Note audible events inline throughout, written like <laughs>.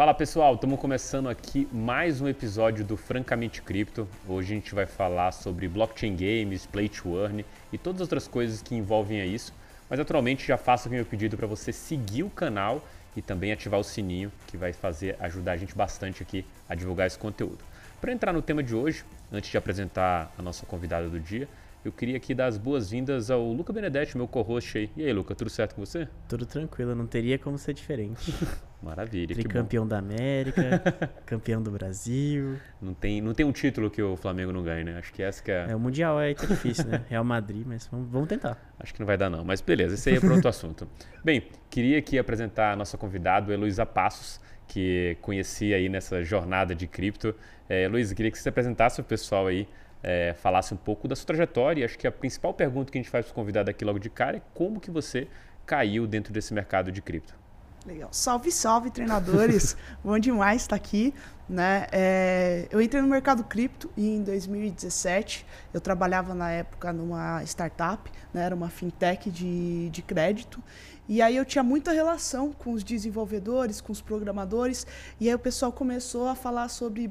Fala pessoal, estamos começando aqui mais um episódio do Francamente Cripto. Hoje a gente vai falar sobre blockchain games, play to earn e todas as outras coisas que envolvem a isso. Mas naturalmente já faço aqui meu pedido para você seguir o canal e também ativar o sininho, que vai fazer ajudar a gente bastante aqui a divulgar esse conteúdo. Para entrar no tema de hoje, antes de apresentar a nossa convidada do dia, eu queria aqui dar as boas-vindas ao Luca Benedetti, meu co-host aí. E aí, Luca, tudo certo com você? Tudo tranquilo, não teria como ser diferente. <laughs> Maravilha. Tricampeão da América, <laughs> campeão do Brasil. Não tem, não tem um título que o Flamengo não ganhe, né? Acho que essa que é. É, o Mundial é difícil, né? Real Madrid, mas vamos, vamos tentar. Acho que não vai dar, não. Mas beleza, esse aí é para outro assunto. Bem, queria aqui apresentar a nossa convidada, Heloísa Passos, que conheci aí nessa jornada de cripto. É, Heloísa, queria que você apresentasse o pessoal aí é, falasse um pouco da sua trajetória. E acho que a principal pergunta que a gente faz para o convidado aqui logo de cara é como que você caiu dentro desse mercado de cripto. Legal. Salve, salve, treinadores. <laughs> Bom demais estar aqui. Né? É, eu entrei no mercado cripto em 2017. Eu trabalhava na época numa startup, né? era uma fintech de, de crédito. E aí eu tinha muita relação com os desenvolvedores, com os programadores. E aí o pessoal começou a falar sobre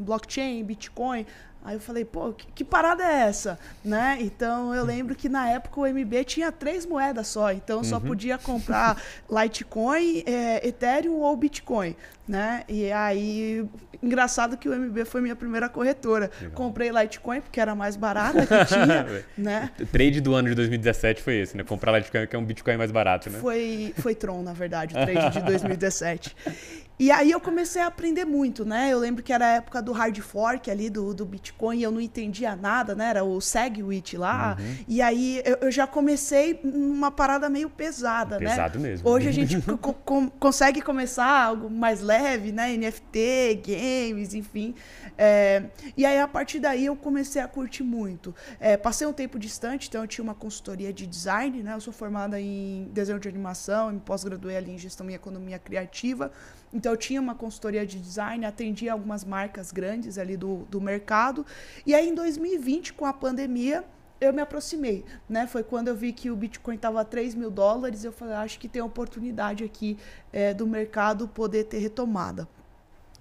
blockchain, Bitcoin. Aí eu falei, pô, que, que, parada é essa? Né? Então eu lembro que na época o MB tinha três moedas só, então uhum. só podia comprar <laughs> Litecoin, é, Ethereum ou Bitcoin. Né? E aí, engraçado que o MB foi minha primeira corretora. Legal. Comprei Litecoin porque era mais barata que <laughs> tinha. né? O trade do ano de 2017 foi esse, né? Comprar Litecoin que é um Bitcoin mais barato, né? Foi, foi Tron, na verdade, o <laughs> trade de 2017. E aí eu comecei a aprender muito, né? Eu lembro que era a época do hard fork ali do, do Bitcoin, eu não entendia nada, né? Era o SegWit lá. Uhum. E aí eu, eu, já comecei numa parada meio pesada, Pesado né? Pesado mesmo. Hoje a gente co consegue começar algo mais leve, né? NFT, games, enfim. É, e aí a partir daí eu comecei a curtir muito. É, passei um tempo distante, então eu tinha uma consultoria de design, né? Eu sou formada em desenho de animação, me pós-graduei ali em gestão e economia criativa. Então eu tinha uma consultoria de design, atendia algumas marcas grandes ali do, do mercado. E aí em 2020, com a pandemia, eu me aproximei, né? Foi quando eu vi que o Bitcoin estava a 3 mil dólares, eu falei, acho que tem oportunidade aqui é, do mercado poder ter retomada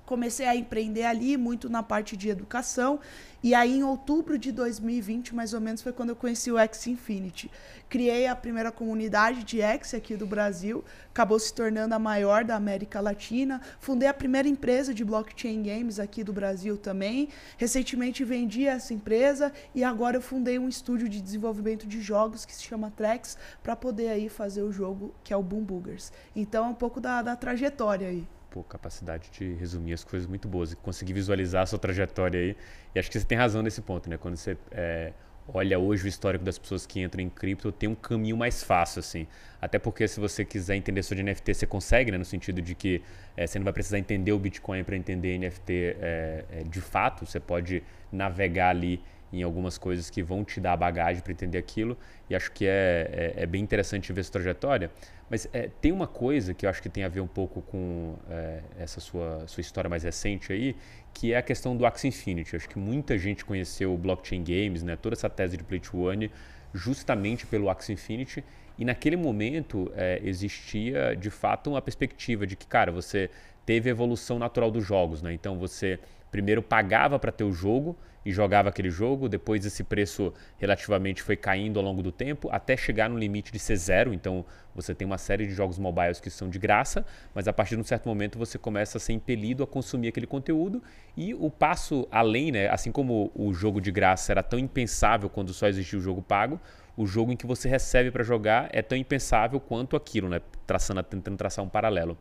comecei a empreender ali, muito na parte de educação. E aí, em outubro de 2020, mais ou menos, foi quando eu conheci o X Infinity. Criei a primeira comunidade de X aqui do Brasil, acabou se tornando a maior da América Latina. Fundei a primeira empresa de blockchain games aqui do Brasil também. Recentemente vendi essa empresa e agora eu fundei um estúdio de desenvolvimento de jogos que se chama Trex para poder aí fazer o jogo que é o Boom Boogers. Então, é um pouco da, da trajetória aí pô, capacidade de resumir as coisas muito boas e conseguir visualizar a sua trajetória aí. E acho que você tem razão nesse ponto, né? Quando você é, olha hoje o histórico das pessoas que entram em cripto, tem um caminho mais fácil, assim. Até porque se você quiser entender sobre NFT, você consegue, né? No sentido de que é, você não vai precisar entender o Bitcoin para entender NFT é, é, de fato. Você pode navegar ali em algumas coisas que vão te dar bagagem para entender aquilo. E acho que é, é, é, bem interessante ver essa trajetória. Mas é, tem uma coisa que eu acho que tem a ver um pouco com é, essa sua, sua história mais recente aí, que é a questão do Axie Infinity. Eu acho que muita gente conheceu o Blockchain Games, né, toda essa tese de Play to Earn, justamente pelo Axie Infinity. E naquele momento é, existia de fato uma perspectiva de que, cara, você teve a evolução natural dos jogos. Né? Então você primeiro pagava para ter o jogo e jogava aquele jogo, depois esse preço relativamente foi caindo ao longo do tempo, até chegar no limite de ser zero. Então você tem uma série de jogos mobiles que são de graça, mas a partir de um certo momento você começa a ser impelido a consumir aquele conteúdo. E o passo além, né, assim como o jogo de graça era tão impensável quando só existia o jogo pago, o jogo em que você recebe para jogar é tão impensável quanto aquilo, né, traçando, tentando traçar um paralelo.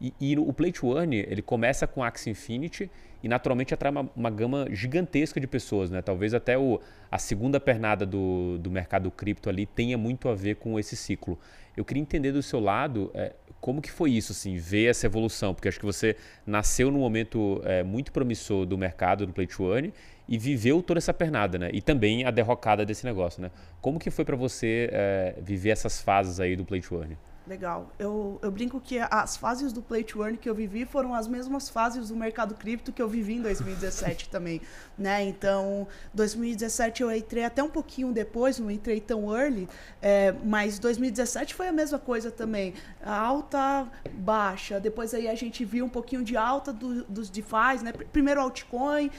E, e o Play to Earn, ele começa com Axie Infinity e naturalmente atrai uma, uma gama gigantesca de pessoas, né? Talvez até o, a segunda pernada do, do mercado cripto ali tenha muito a ver com esse ciclo. Eu queria entender do seu lado é, como que foi isso, assim, ver essa evolução, porque acho que você nasceu num momento é, muito promissor do mercado do Play to Earn e viveu toda essa pernada, né? E também a derrocada desse negócio, né? Como que foi para você é, viver essas fases aí do Play to Earn? Legal. Eu, eu brinco que as fases do Play to Earn que eu vivi foram as mesmas fases do mercado cripto que eu vivi em 2017 <laughs> também, né? Então, 2017 eu entrei até um pouquinho depois, não entrei tão early, é, mas 2017 foi a mesma coisa também. Alta, baixa. Depois aí a gente viu um pouquinho de alta do, dos DeFi, né? Primeiro altcoin,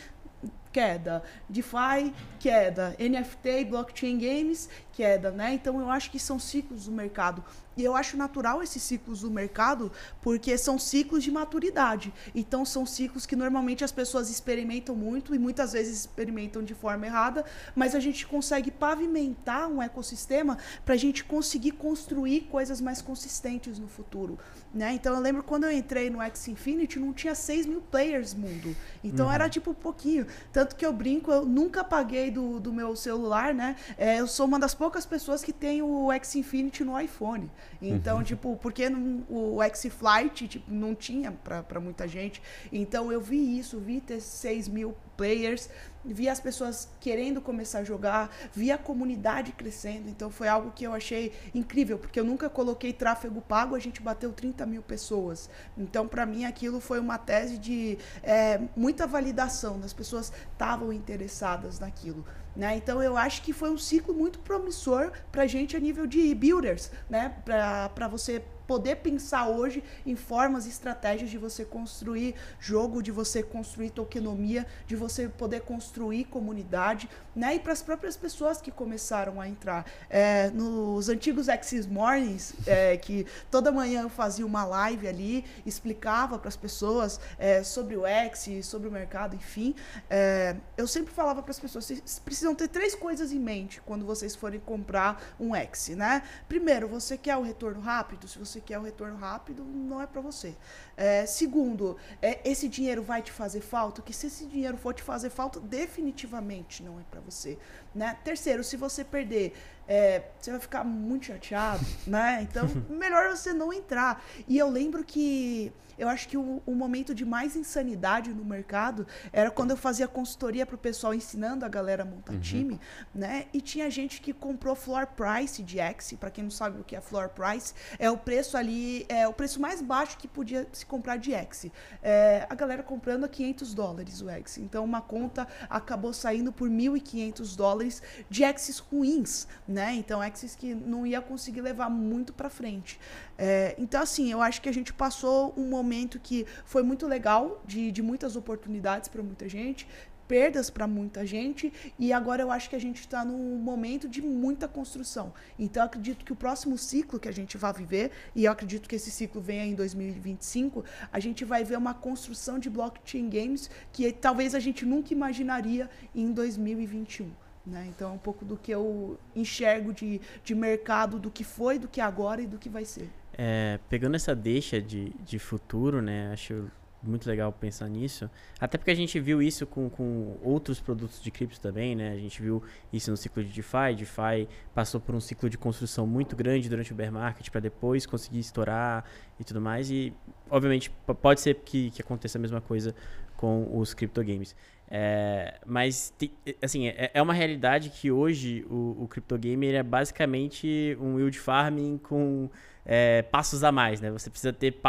queda. DeFi, queda. NFT e blockchain games, queda, né? Então eu acho que são ciclos do mercado. E eu acho natural esses ciclos do mercado, porque são ciclos de maturidade. Então, são ciclos que normalmente as pessoas experimentam muito e muitas vezes experimentam de forma errada, mas a gente consegue pavimentar um ecossistema para a gente conseguir construir coisas mais consistentes no futuro. Né? Então, eu lembro quando eu entrei no X Infinity, não tinha 6 mil players mundo. Então, uhum. era tipo pouquinho. Tanto que eu brinco, eu nunca paguei do, do meu celular, né? É, eu sou uma das poucas pessoas que tem o X Infinity no iPhone. Então, uhum. tipo, porque não, o X-Flight tipo, não tinha para muita gente. Então, eu vi isso, vi ter 6 mil players, vi as pessoas querendo começar a jogar, vi a comunidade crescendo. Então, foi algo que eu achei incrível, porque eu nunca coloquei tráfego pago, a gente bateu 30 mil pessoas. Então, para mim, aquilo foi uma tese de é, muita validação, as pessoas estavam interessadas naquilo. Né? Então eu acho que foi um ciclo muito promissor para a gente a nível de builders, né? para você poder pensar hoje em formas e estratégias de você construir jogo, de você construir tokenomia, de você poder construir comunidade, né? E para as próprias pessoas que começaram a entrar. É, nos antigos Axis Mornings, é, que toda manhã eu fazia uma live ali, explicava para as pessoas é, sobre o X, sobre o mercado, enfim. É, eu sempre falava para as pessoas, vocês precisam ter três coisas em mente quando vocês forem comprar um X, né? Primeiro, você quer o retorno rápido? Se você você quer o retorno rápido, não é para você. É, segundo, é, esse dinheiro vai te fazer falta? Que se esse dinheiro for te fazer falta, definitivamente não é para você. Né? Terceiro, se você perder, é, você vai ficar muito chateado, né? Então, <laughs> melhor você não entrar. E eu lembro que eu acho que o, o, momento de mais insanidade no mercado era quando eu fazia consultoria para o pessoal ensinando a galera a montar uhum. time, né? E tinha gente que comprou floor price de X, para quem não sabe o que é floor price, é o preço ali, é o preço mais baixo que podia se comprar de X. É, a galera comprando a 500 dólares o X. Então uma conta acabou saindo por 1.500 dólares de X's ruins, né? Então X's que não ia conseguir levar muito para frente. É, então assim, eu acho que a gente passou um momento que foi muito legal, de, de muitas oportunidades para muita gente, perdas para muita gente e agora eu acho que a gente está num momento de muita construção. Então eu acredito que o próximo ciclo que a gente vai viver e eu acredito que esse ciclo venha em 2025, a gente vai ver uma construção de blockchain games que talvez a gente nunca imaginaria em 2021. Né? Então, é um pouco do que eu enxergo de, de mercado, do que foi, do que é agora e do que vai ser. É, pegando essa deixa de, de futuro, né? Acho muito legal pensar nisso. Até porque a gente viu isso com, com outros produtos de cripto também, né? A gente viu isso no ciclo de DeFi. DeFi passou por um ciclo de construção muito grande durante o bear market para depois conseguir estourar e tudo mais. E, obviamente, pode ser que, que aconteça a mesma coisa com os criptogames. É, mas, assim, é, é, uma realidade que hoje o, o criptogame é basicamente um yield farming com é, passos a mais, né? Você precisa ter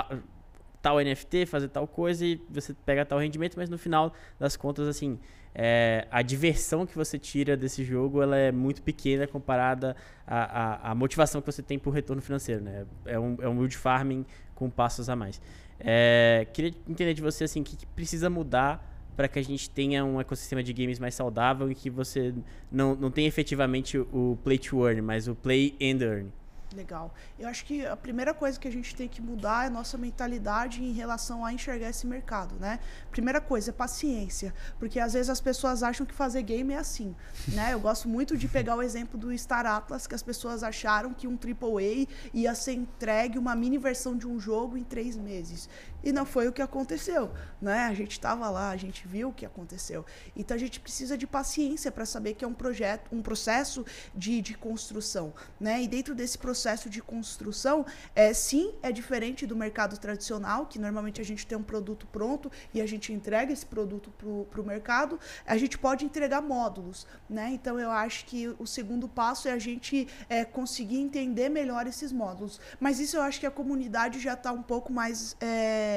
tal NFT, fazer tal coisa e você pega tal rendimento, mas no final das contas, assim, é, a diversão que você tira desse jogo ela é muito pequena comparada à, motivação que você tem por retorno financeiro, né? É um, é um farming com passos a mais. É, queria entender de você, assim, o que, que precisa mudar para que a gente tenha um ecossistema de games mais saudável e que você não, não tenha efetivamente o play to earn, mas o play and earn. Legal. Eu acho que a primeira coisa que a gente tem que mudar é a nossa mentalidade em relação a enxergar esse mercado, né? Primeira coisa é paciência, porque às vezes as pessoas acham que fazer game é assim, né? Eu gosto muito de pegar o exemplo do Star Atlas, que as pessoas acharam que um AAA ia ser entregue uma mini versão de um jogo em três meses. E não foi o que aconteceu, né? A gente estava lá, a gente viu o que aconteceu. Então a gente precisa de paciência para saber que é um projeto, um processo de, de construção, né? E dentro desse processo de construção, é, sim, é diferente do mercado tradicional, que normalmente a gente tem um produto pronto e a gente entrega esse produto para o mercado. A gente pode entregar módulos, né? Então eu acho que o segundo passo é a gente é, conseguir entender melhor esses módulos. Mas isso eu acho que a comunidade já está um pouco mais é,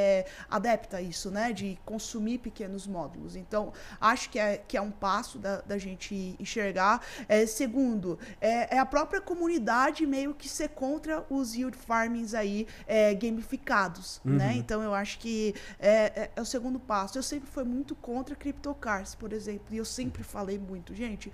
adepta a isso, né? De consumir pequenos módulos. Então, acho que é, que é um passo da, da gente enxergar. É, segundo, é, é, a própria comunidade meio que ser contra os yield farmings aí é, gamificados, né? uhum. né? Então, eu acho que é, é, é, o segundo passo. Eu sempre fui muito contra CryptoCars, por exemplo, e eu sempre falei muito, gente,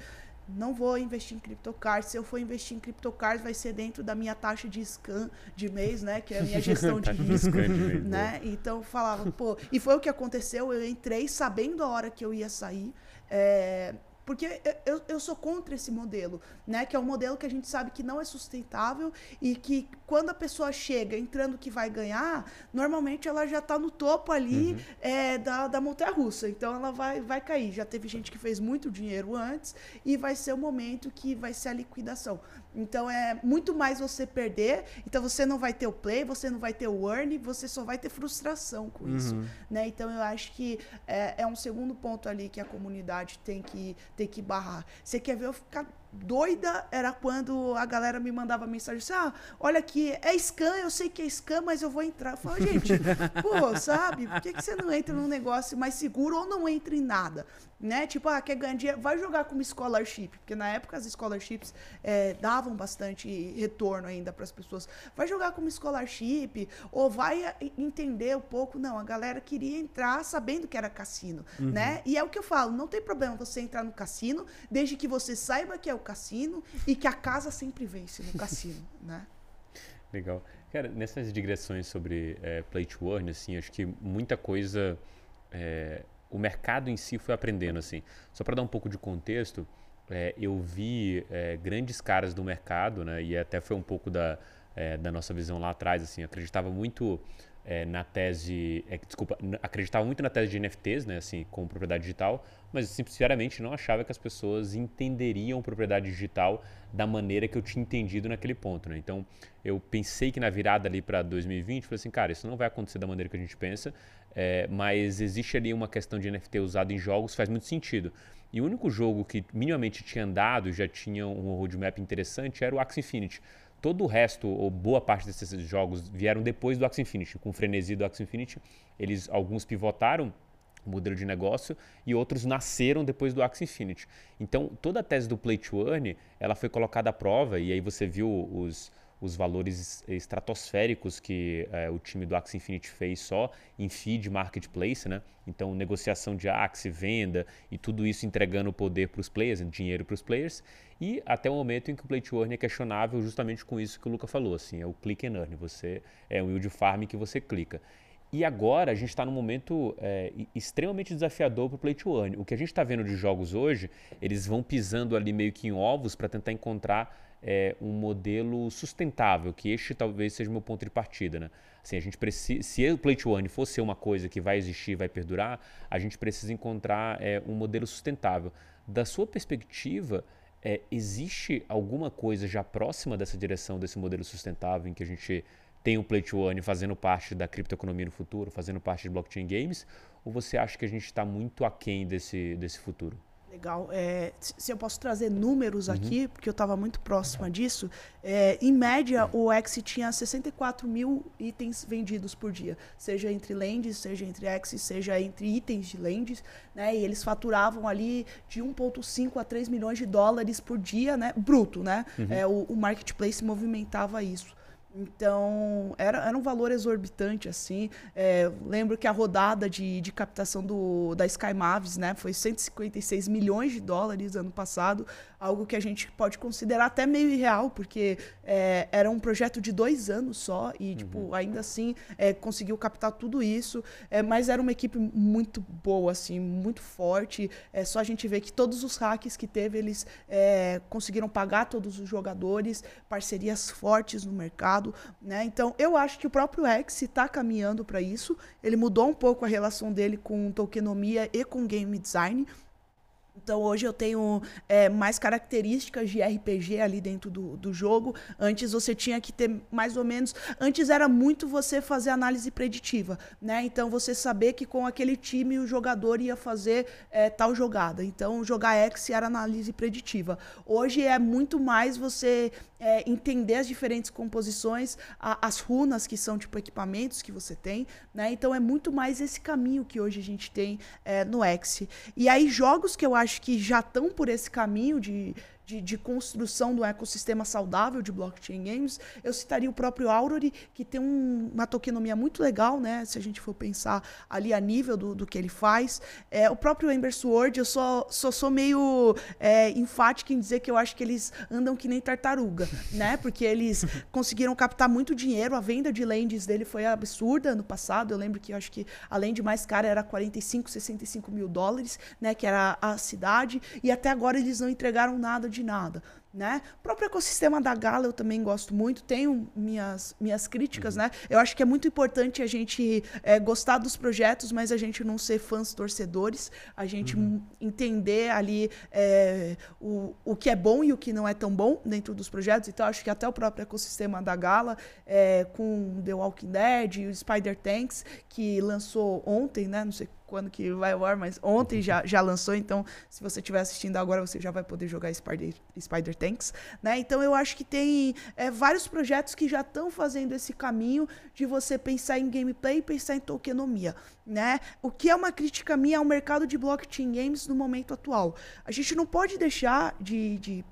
não vou investir em criptocars. Se eu for investir em criptocars, vai ser dentro da minha taxa de scan de mês, né? Que é a minha gestão de <laughs> risco. né? Então eu falava, pô. E foi o que aconteceu. Eu entrei sabendo a hora que eu ia sair. É, porque eu, eu sou contra esse modelo, né? Que é um modelo que a gente sabe que não é sustentável e que quando a pessoa chega entrando que vai ganhar, normalmente ela já está no topo ali uhum. é, da, da montanha russa. Então ela vai, vai cair. Já teve gente que fez muito dinheiro antes e vai ser o momento que vai ser a liquidação. Então é muito mais você perder. Então você não vai ter o play, você não vai ter o earn, você só vai ter frustração com uhum. isso. Né? Então eu acho que é, é um segundo ponto ali que a comunidade tem que, tem que barrar. Você quer ver eu ficar doida era quando a galera me mandava mensagem assim: ah, olha aqui, é scam, eu sei que é scam, mas eu vou entrar. Eu falo, gente, <laughs> pô, sabe, por que, que você não entra num negócio mais seguro ou não entra em nada? Né? Tipo, ah, quer ganhar dinheiro, vai jogar como scholarship, porque na época as scholarships é, davam bastante retorno ainda para as pessoas. Vai jogar como scholarship, ou vai entender um pouco. Não, a galera queria entrar sabendo que era cassino, uhum. né? E é o que eu falo, não tem problema você entrar no cassino, desde que você saiba que é o cassino e que a casa sempre vence no cassino, <laughs> né? Legal. Cara, nessas digressões sobre é, play to earn, assim, acho que muita coisa é, o mercado em si foi aprendendo, assim. Só para dar um pouco de contexto, é, eu vi é, grandes caras do mercado, né, e até foi um pouco da, é, da nossa visão lá atrás, assim, acreditava muito é, na tese, é, desculpa, acreditava muito na tese de NFTs, né, assim, como propriedade digital, mas sinceramente não achava que as pessoas entenderiam propriedade digital da maneira que eu tinha entendido naquele ponto, né? Então, eu pensei que na virada ali para 2020, falei assim, cara, isso não vai acontecer da maneira que a gente pensa, é, mas existe ali uma questão de NFT usado em jogos, faz muito sentido. E o único jogo que minimamente tinha andado, já tinha um roadmap interessante, era o Axie Infinity todo o resto, ou boa parte desses jogos, vieram depois do Axie Infinity. Com o frenesi do Axie Infinity, eles, alguns pivotaram o modelo de negócio e outros nasceram depois do Axie Infinity. Então, toda a tese do Play to Earn, ela foi colocada à prova e aí você viu os os valores estratosféricos que é, o time do Axie Infinity fez só em feed marketplace, né? Então, negociação de Axie, venda e tudo isso entregando poder para os players, dinheiro para os players. E até o momento em que o Play to Earn é questionável justamente com isso que o Luca falou, assim, é o click and earn, você é um yield farm que você clica. E agora a gente está num momento é, extremamente desafiador para o Play to Earn. O que a gente está vendo de jogos hoje, eles vão pisando ali meio que em ovos para tentar encontrar é, um modelo sustentável, que este talvez seja o meu ponto de partida. Né? Assim, a gente precisa, se o Play to Earn fosse uma coisa que vai existir, vai perdurar, a gente precisa encontrar é, um modelo sustentável. Da sua perspectiva, é, existe alguma coisa já próxima dessa direção, desse modelo sustentável, em que a gente tem o Play to Earn fazendo parte da criptoeconomia no futuro, fazendo parte de blockchain games, ou você acha que a gente está muito aquém desse, desse futuro? Legal. É, se eu posso trazer números uhum. aqui, porque eu estava muito próxima disso, é, em média o X tinha 64 mil itens vendidos por dia, seja entre lentes, seja entre X, seja entre itens de lentes, né? E eles faturavam ali de 1,5 a 3 milhões de dólares por dia, né? Bruto, né? Uhum. É, o, o marketplace movimentava isso. Então, era, era um valor exorbitante, assim. É, lembro que a rodada de, de captação do, da Sky Mavis, né, foi 156 milhões de dólares ano passado, algo que a gente pode considerar até meio irreal, porque é, era um projeto de dois anos só e, uhum. tipo, ainda assim é, conseguiu captar tudo isso. É, mas era uma equipe muito boa, assim, muito forte. É só a gente ver que todos os hacks que teve, eles é, conseguiram pagar todos os jogadores, parcerias fortes no mercado né? Então, eu acho que o próprio X está caminhando para isso. Ele mudou um pouco a relação dele com tokenomia e com game design. Então hoje eu tenho é, mais características de RPG ali dentro do, do jogo. Antes você tinha que ter mais ou menos. Antes era muito você fazer análise preditiva, né? Então você saber que com aquele time o jogador ia fazer é, tal jogada. Então jogar X era análise preditiva. Hoje é muito mais você é, entender as diferentes composições, a, as runas que são tipo equipamentos que você tem, né? Então é muito mais esse caminho que hoje a gente tem é, no X. E aí jogos que eu acho acho que já estão por esse caminho de de, de, construção do ecossistema saudável de blockchain games, eu citaria o próprio Aurori, que tem um, uma tokenomia muito legal, né? Se a gente for pensar ali a nível do, do que ele faz. É, o próprio Ember Sword, eu só, só sou meio é, enfática em dizer que eu acho que eles andam que nem tartaruga, <laughs> né? Porque eles conseguiram captar muito dinheiro, a venda de lands dele foi absurda no passado. Eu lembro que eu acho que além de mais cara era 45, 65 mil dólares, né? Que era a cidade, e até agora eles não entregaram nada de nada. Né? O próprio ecossistema da Gala eu também gosto muito, tenho minhas, minhas críticas, uhum. né? Eu acho que é muito importante a gente é, gostar dos projetos, mas a gente não ser fãs torcedores, a gente uhum. entender ali é, o, o que é bom e o que não é tão bom dentro dos projetos. Então, acho que até o próprio ecossistema da Gala, é, com The Walking Dead e o Spider Tanks, que lançou ontem, né? Não sei quando que vai ao ar, mas ontem já, já lançou, então se você estiver assistindo agora, você já vai poder jogar Spider, Spider Tanks, né? Então eu acho que tem é, vários projetos que já estão fazendo esse caminho de você pensar em gameplay e pensar em tokenomia, né? O que é uma crítica minha ao mercado de blockchain games no momento atual. A gente não pode deixar de, de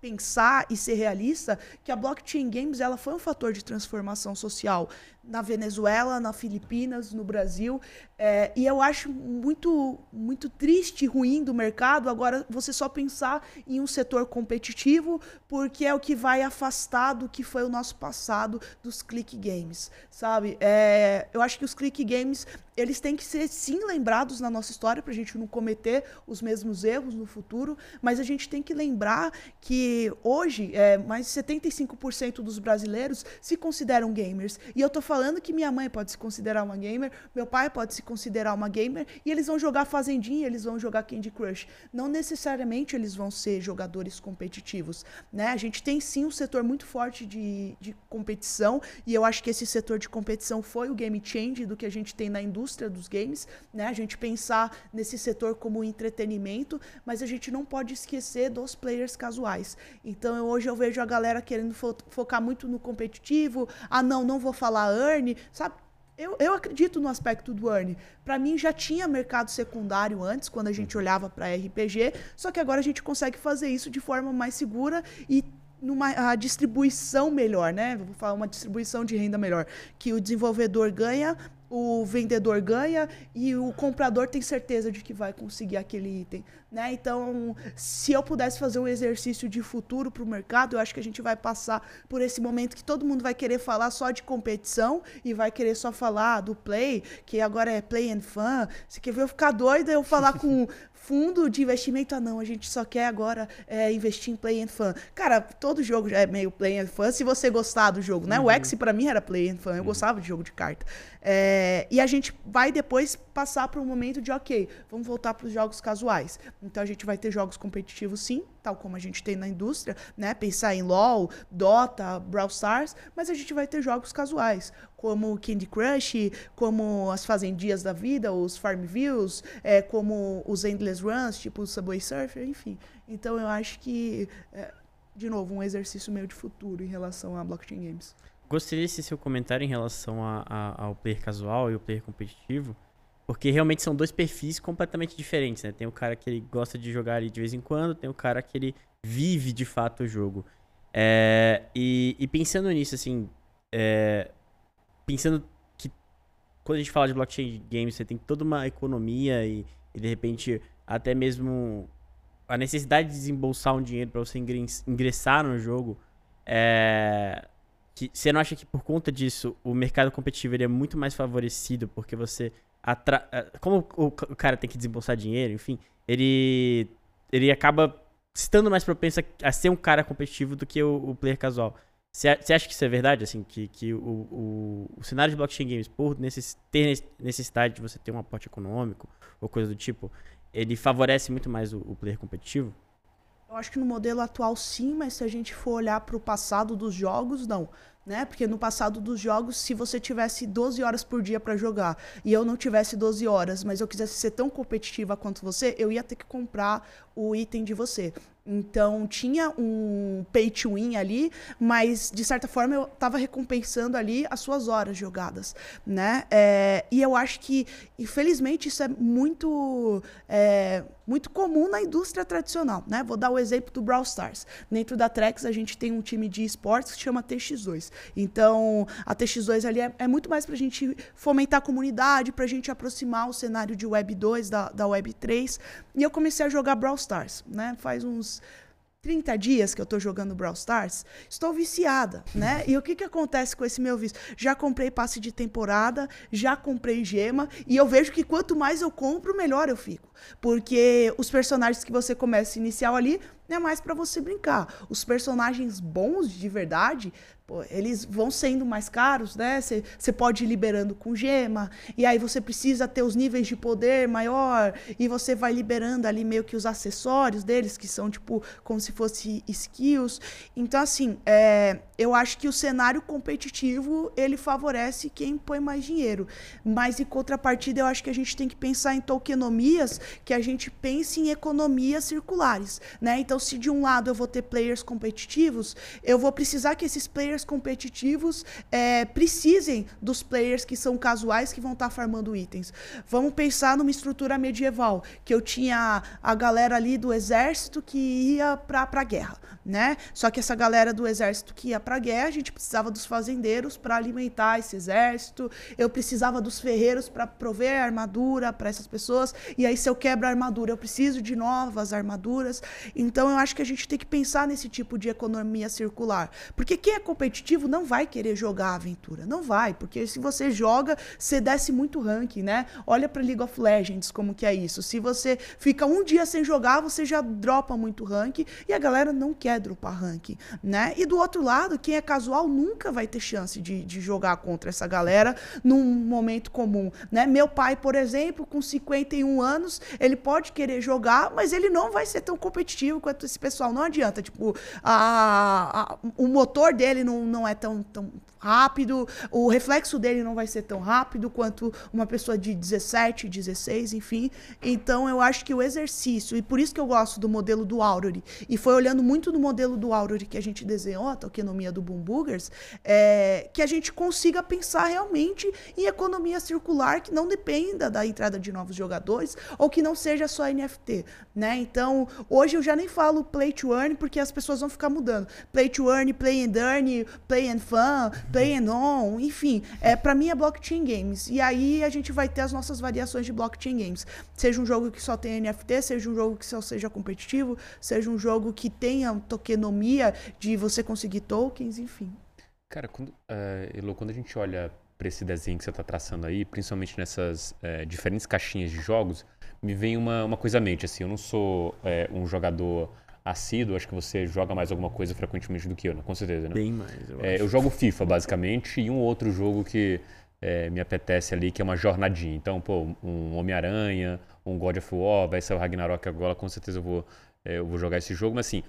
pensar e ser realista que a blockchain games ela foi um fator de transformação social na Venezuela, na Filipinas, no Brasil. É, e eu acho muito, muito triste e ruim do mercado agora você só pensar em um setor competitivo, porque é o que vai afastar do que foi o nosso passado dos click games, sabe? É, eu acho que os click games eles têm que ser sim lembrados na nossa história para a gente não cometer os mesmos erros no futuro, mas a gente tem que lembrar que hoje é, mais de 75% dos brasileiros se consideram gamers. E eu tô falando que minha mãe pode se considerar uma gamer, meu pai pode se considerar uma gamer, e eles vão jogar Fazendinha, eles vão jogar Candy Crush. Não necessariamente eles vão ser jogadores competitivos. Né? A gente tem sim um setor muito forte de, de competição, e eu acho que esse setor de competição foi o game change do que a gente tem na indústria dos games. Né? A gente pensar nesse setor como entretenimento, mas a gente não pode esquecer dos players casuais. Então hoje eu vejo a galera querendo fo focar muito no competitivo. Ah, não, não vou falar earn, sabe? Eu, eu acredito no aspecto do earn. Para mim já tinha mercado secundário antes, quando a gente olhava para RPG, só que agora a gente consegue fazer isso de forma mais segura e numa a distribuição melhor, né? Vou falar uma distribuição de renda melhor, que o desenvolvedor ganha, o vendedor ganha e o comprador tem certeza de que vai conseguir aquele item, né? Então, se eu pudesse fazer um exercício de futuro para o mercado, eu acho que a gente vai passar por esse momento que todo mundo vai querer falar só de competição e vai querer só falar do play, que agora é play and fun. Você quer ver eu ficar doida eu falar com <laughs> fundo de investimento, ah não, a gente só quer agora é, investir em play and fun. Cara, todo jogo já é meio play and fun, se você gostar do jogo, né? Uhum. O X para mim era play and fun, eu uhum. gostava de jogo de carta. É, e a gente vai depois passar para um momento de, ok, vamos voltar para os jogos casuais. Então a gente vai ter jogos competitivos sim, tal como a gente tem na indústria, né? Pensar em LoL, Dota, Brawl Stars, mas a gente vai ter jogos casuais, como Candy Crush, como as Fazendias da Vida, os Farmvilles, é, como os Endless Runs, tipo o Subway Surfer, enfim. Então eu acho que, é, de novo, um exercício meio de futuro em relação a blockchain games. Gostei desse seu comentário em relação a, a, ao player casual e o player competitivo. Porque realmente são dois perfis completamente diferentes, né? Tem o cara que ele gosta de jogar ali de vez em quando, tem o cara que ele vive de fato o jogo. É, e, e, pensando nisso, assim, é, pensando que quando a gente fala de blockchain games, você tem toda uma economia e, e de repente até mesmo a necessidade de desembolsar um dinheiro para você ingressar no jogo. É, que, você não acha que por conta disso o mercado competitivo ele é muito mais favorecido porque você atra... Eh, como o cara tem que desembolsar dinheiro, enfim, ele ele acaba estando mais propenso a ser um cara competitivo do que o, o player casual. Você acha que isso é verdade, assim, que, que o, o, o cenário de blockchain games, por ter necessidade de você ter um aporte econômico ou coisa do tipo, ele favorece muito mais o, o player competitivo? Eu acho que no modelo atual sim, mas se a gente for olhar para o passado dos jogos, não né? Porque no passado dos jogos, se você tivesse 12 horas por dia para jogar e eu não tivesse 12 horas, mas eu quisesse ser tão competitiva quanto você, eu ia ter que comprar o item de você. Então tinha um pay to win ali, mas de certa forma eu estava recompensando ali as suas horas jogadas, né? É, e eu acho que, infelizmente, isso é muito, é, muito comum na indústria tradicional, né? Vou dar o exemplo do Brawl Stars. Dentro da Trex a gente tem um time de esportes que chama TX2. Então a TX2 ali é, é muito mais para a gente fomentar a comunidade, para a gente aproximar o cenário de Web 2 da, da Web 3. E eu comecei a jogar Brawl Stars, né? Faz uns 30 dias que eu tô jogando Brawl Stars, estou viciada, né? E o que que acontece com esse meu vício? Já comprei passe de temporada, já comprei gema, e eu vejo que quanto mais eu compro, melhor eu fico. Porque os personagens que você começa inicial ali, é mais para você brincar. Os personagens bons de verdade eles vão sendo mais caros, né? Você pode ir liberando com gema, e aí você precisa ter os níveis de poder maior, e você vai liberando ali meio que os acessórios deles, que são tipo como se fosse skills. Então, assim, é, eu acho que o cenário competitivo ele favorece quem põe mais dinheiro. Mas em contrapartida, eu acho que a gente tem que pensar em tokenomias que a gente pense em economias circulares. Né? Então, se de um lado eu vou ter players competitivos, eu vou precisar que esses players players competitivos é, precisem dos players que são casuais que vão estar tá farmando itens. Vamos pensar numa estrutura medieval, que eu tinha a galera ali do exército que ia para a guerra, né? Só que essa galera do exército que ia para a guerra, a gente precisava dos fazendeiros para alimentar esse exército, eu precisava dos ferreiros para prover armadura para essas pessoas, e aí se eu quebro a armadura, eu preciso de novas armaduras. Então eu acho que a gente tem que pensar nesse tipo de economia circular. Porque quem é competitivo competitivo não vai querer jogar a aventura. Não vai, porque se você joga, você desce muito ranking, né? Olha para League of Legends como que é isso. Se você fica um dia sem jogar, você já dropa muito ranking e a galera não quer dropar ranking, né? E do outro lado, quem é casual nunca vai ter chance de, de jogar contra essa galera num momento comum, né? Meu pai, por exemplo, com 51 anos, ele pode querer jogar, mas ele não vai ser tão competitivo quanto esse pessoal. Não adianta, tipo, a, a o motor dele não não, é tão, tão rápido, o reflexo dele não vai ser tão rápido quanto uma pessoa de 17, 16, enfim. Então eu acho que o exercício, e por isso que eu gosto do modelo do Aurori, e foi olhando muito no modelo do Aurori que a gente desenhou, a tokenomia do Boom Boogers, é, que a gente consiga pensar realmente em economia circular que não dependa da entrada de novos jogadores ou que não seja só NFT, né? Então, hoje eu já nem falo play to earn porque as pessoas vão ficar mudando. Play to earn, play and earn, play and fun, play and on, enfim, é, para mim é blockchain games. E aí a gente vai ter as nossas variações de blockchain games. Seja um jogo que só tem NFT, seja um jogo que só seja competitivo, seja um jogo que tenha tokenomia de você conseguir tokens, enfim. Cara, quando, uh, Elo, quando a gente olha para esse desenho que você está traçando aí, principalmente nessas uh, diferentes caixinhas de jogos, me vem uma, uma coisa à mente. Assim, eu não sou uh, um jogador assíduo, acho que você joga mais alguma coisa frequentemente do que eu, né? com certeza, né? Bem mais, eu é, Eu jogo FIFA, basicamente, e um outro jogo que é, me apetece ali, que é uma jornadinha. Então, pô, um Homem-Aranha, um God of War, vai ser o Ragnarok agora, com certeza eu vou, é, eu vou jogar esse jogo, mas assim,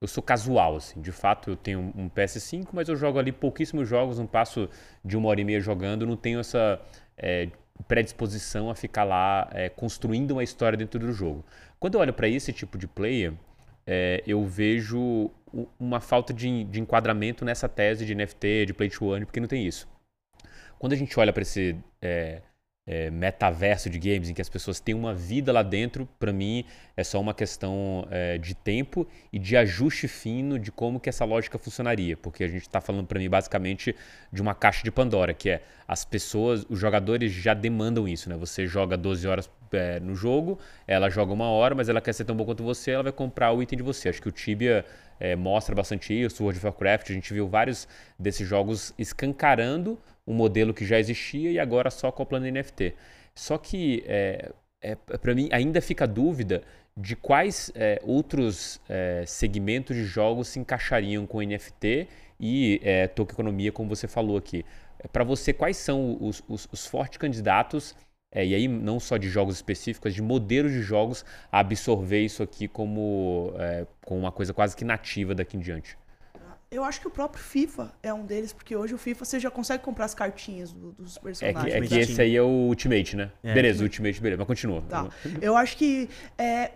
eu sou casual, assim. De fato, eu tenho um PS5, mas eu jogo ali pouquíssimos jogos, não passo de uma hora e meia jogando, não tenho essa é, predisposição a ficar lá é, construindo uma história dentro do jogo. Quando eu olho para esse tipo de player, é, eu vejo uma falta de, de, enquadramento nessa tese de NFT, de Play to Earn, porque não tem isso. Quando a gente olha para esse é, é, metaverso de games, em que as pessoas têm uma vida lá dentro, para mim é só uma questão é, de tempo e de ajuste fino de como que essa lógica funcionaria, porque a gente está falando para mim basicamente de uma caixa de Pandora, que é as pessoas, os jogadores já demandam isso, né? Você joga 12 horas é, no jogo, ela joga uma hora, mas ela quer ser tão bom quanto você, ela vai comprar o item de você. Acho que o Tibia é, mostra bastante isso, o World of Warcraft, a gente viu vários desses jogos escancarando um modelo que já existia e agora só acoplando NFT. Só que, é, é para mim, ainda fica a dúvida de quais é, outros é, segmentos de jogos se encaixariam com NFT e é, tokenomia, como você falou aqui. É, Para você, quais são os, os, os fortes candidatos, é, e aí não só de jogos específicos, de modelos de jogos absorver isso aqui como, é, como uma coisa quase que nativa daqui em diante? Eu acho que o próprio FIFA é um deles, porque hoje o FIFA você já consegue comprar as cartinhas do- dos É personagens. que, é que esse aí é o Ultimate, né? É. beleza, o Ultimate, beleza, mas continua. Tá. Eu acho que é,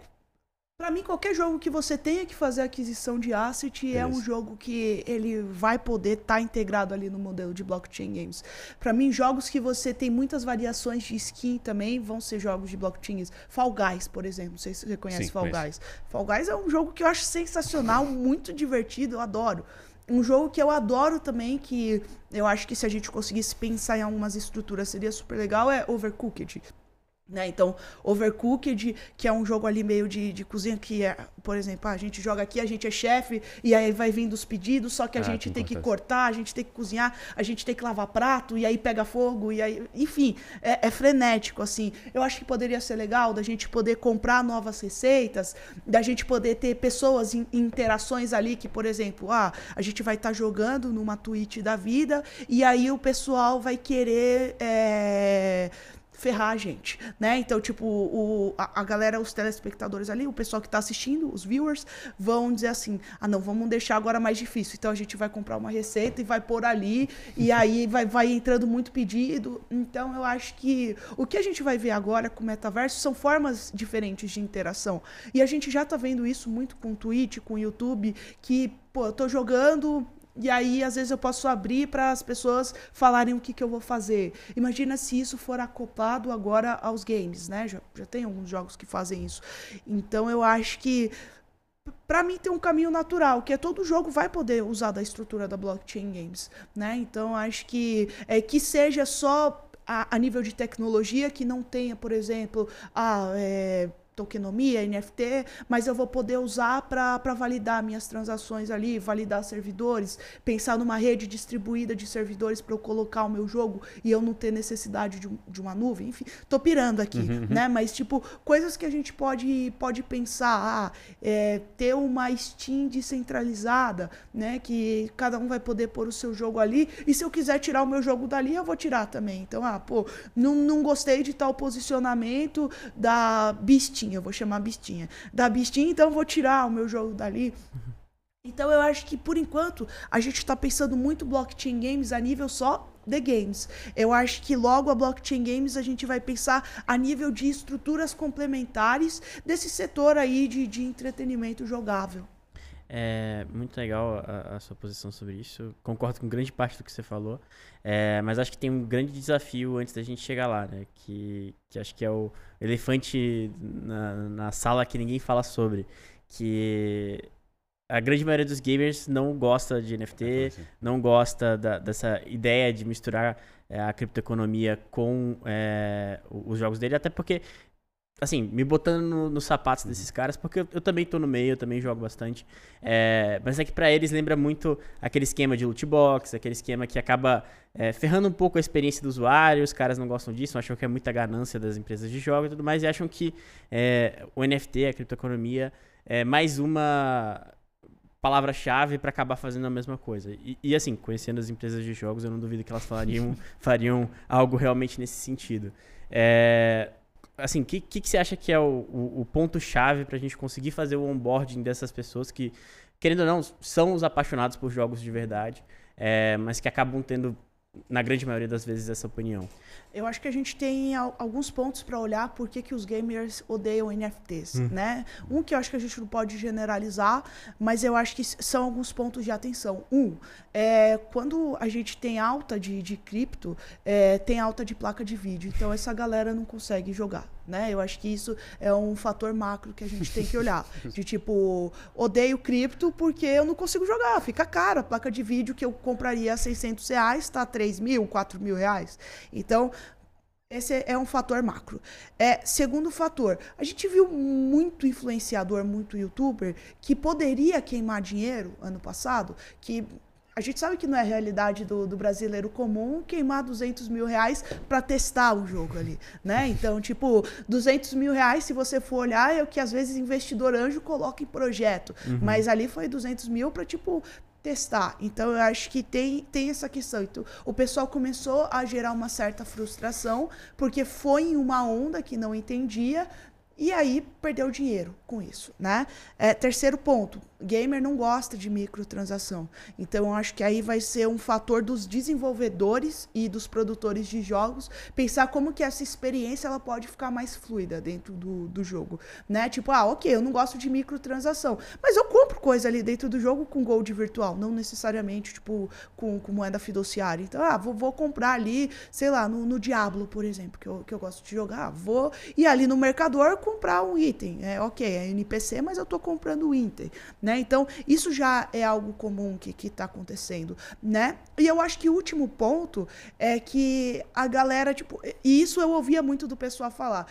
Pra mim, qualquer jogo que você tenha que fazer aquisição de asset é um Beleza. jogo que ele vai poder estar integrado ali no modelo de blockchain games. Pra mim, jogos que você tem muitas variações de skin também vão ser jogos de blockchains. Fall Guys, por exemplo. Não sei se você conhece Sim, Fall conheço. Guys. Fall Guys é um jogo que eu acho sensacional, muito divertido, eu adoro. Um jogo que eu adoro também, que eu acho que se a gente conseguisse pensar em algumas estruturas seria super legal, é Overcooked. Né? Então, Overcooked, que é um jogo ali meio de, de cozinha, que é, por exemplo, ah, a gente joga aqui, a gente é chefe, e aí vai vindo os pedidos, só que a Ah, gente que tem que cortar, a gente tem que cozinhar, a gente tem que lavar prato, e aí pega fogo, e aí. Enfim, é, é frenético, assim. Eu acho que poderia ser legal da gente poder comprar novas receitas, da gente poder ter pessoas em, em interações ali, que, por exemplo, ah, a gente vai estar jogando numa Twitch da vida, e aí o pessoal vai querer. é, ferrar a gente, né? Então, tipo, o, a, a galera, os telespectadores ali, o pessoal que tá assistindo, os viewers, vão dizer assim, ah, não, vamos deixar agora mais difícil. Então, a gente vai comprar uma receita e vai pôr ali, e <laughs> aí vai, vai entrando muito pedido. Então, eu acho que o que a gente vai ver agora com o metaverso são formas diferentes de interação. E a gente já tá vendo isso muito com o Twitch, com o YouTube, que, pô, eu tô jogando, e aí, às vezes, eu posso abrir para as pessoas falarem o que, que eu vou fazer. Imagina se isso for acoplado agora aos games, né? Já, já tem alguns jogos que fazem isso. Então, eu acho que, para mim, tem um caminho natural, que é todo jogo vai poder usar da estrutura da blockchain games, né? Então, acho que é que seja só a, a nível de tecnologia, que não tenha, por exemplo, a. É, tokenomia, NFT, mas eu vou poder usar para validar minhas transações ali, validar servidores, pensar numa rede distribuída de servidores para eu colocar o meu jogo e eu não ter necessidade de, de uma nuvem, enfim, tô pirando aqui, né? Mas tipo, coisas que a gente pode pode pensar, ah, é, ter uma Steam descentralizada, né, que cada um vai poder pôr o seu jogo ali, e se eu quiser tirar o meu jogo dali, eu vou tirar também. Então, ah, pô, não, não gostei de tal posicionamento da Eu vou chamar Bistinha. Da Bistinha, então eu vou tirar o meu jogo dali. Então eu acho que por enquanto a gente está pensando muito blockchain games a nível só de games. Eu acho que logo a blockchain games a gente vai pensar a nível de estruturas complementares desse setor aí de, de entretenimento jogável. É muito legal a, a sua posição sobre isso. Concordo com grande parte do que você falou. É, mas acho que tem um grande desafio antes da gente chegar lá, né? Que, que acho que é o elefante na, na sala que ninguém fala sobre. Que a grande maioria dos gamers não gosta de NFT, não gosta da- dessa ideia de misturar é, a criptoeconomia com é, os jogos dele, até porque, assim, me botando no- nos sapatos desses caras, porque eu, eu também tô no meio, eu também jogo bastante, é, mas é que pra eles lembra muito aquele esquema de loot box, aquele esquema que acaba é, ferrando um pouco a experiência do usuário, os caras não gostam disso, acham que é muita ganância das empresas de jogos e tudo mais, e acham que é, o NFT, a criptoeconomia, é mais uma palavra-chave para acabar fazendo a mesma coisa. E, e, assim, conhecendo as empresas de jogos, eu não duvido que elas falariam, <laughs> fariam algo realmente nesse sentido. É, assim, o que, que, que você acha que é o, o, o ponto-chave para a gente conseguir fazer o onboarding dessas pessoas que, querendo ou não, são os apaixonados por jogos de verdade, é, mas que acabam tendo, na grande maioria das vezes, essa opinião? Eu acho que a gente tem al- alguns pontos para olhar por que, que os gamers odeiam NFTs, né? Um que eu acho que a gente não pode generalizar, mas eu acho que são alguns pontos de atenção. Um, é, quando a gente tem alta de, de cripto, é, tem alta de placa de vídeo. Então essa galera não consegue jogar, né? Eu acho que isso é um fator macro que a gente tem que olhar. <laughs> De tipo, odeio cripto porque eu não consigo jogar, fica caro. A placa de vídeo que eu compraria a 600 reais está 3 mil, 4 mil reais. Então, esse é um fator macro. É, segundo fator, a gente viu muito influenciador, muito youtuber que poderia queimar dinheiro ano passado, que a gente sabe que não é realidade do, do brasileiro comum queimar 200 mil reais para testar o jogo ali, né? Então, tipo, 200 mil reais, se você for olhar, é o que às vezes investidor anjo coloca em projeto. Uhum. Mas ali foi 200 mil para, tipo, testar. Então eu acho que tem, tem essa questão. Então, o pessoal começou a gerar uma certa frustração porque foi em uma onda que não entendia e aí perdeu dinheiro com isso, né? É, terceiro ponto, gamer não gosta de microtransação. Então, eu acho que aí vai ser um fator dos desenvolvedores e dos produtores de jogos pensar como que essa experiência ela pode ficar mais fluida dentro do, do jogo, né? Tipo, ah, ok, eu não gosto de microtransação, mas eu compro coisa ali dentro do jogo com gold virtual, não necessariamente, tipo, com, com moeda fiduciária. Então, ah, vou, vou comprar ali, sei lá, no, no Diablo, por exemplo, que eu, que eu gosto de jogar, vou ir ali no mercador comprar um item. É ok, é NPC, mas eu tô comprando o item, né? Então, isso já é algo comum que está acontecendo, né? E eu acho que o último ponto é que a galera, tipo, e isso eu ouvia muito do pessoal falar.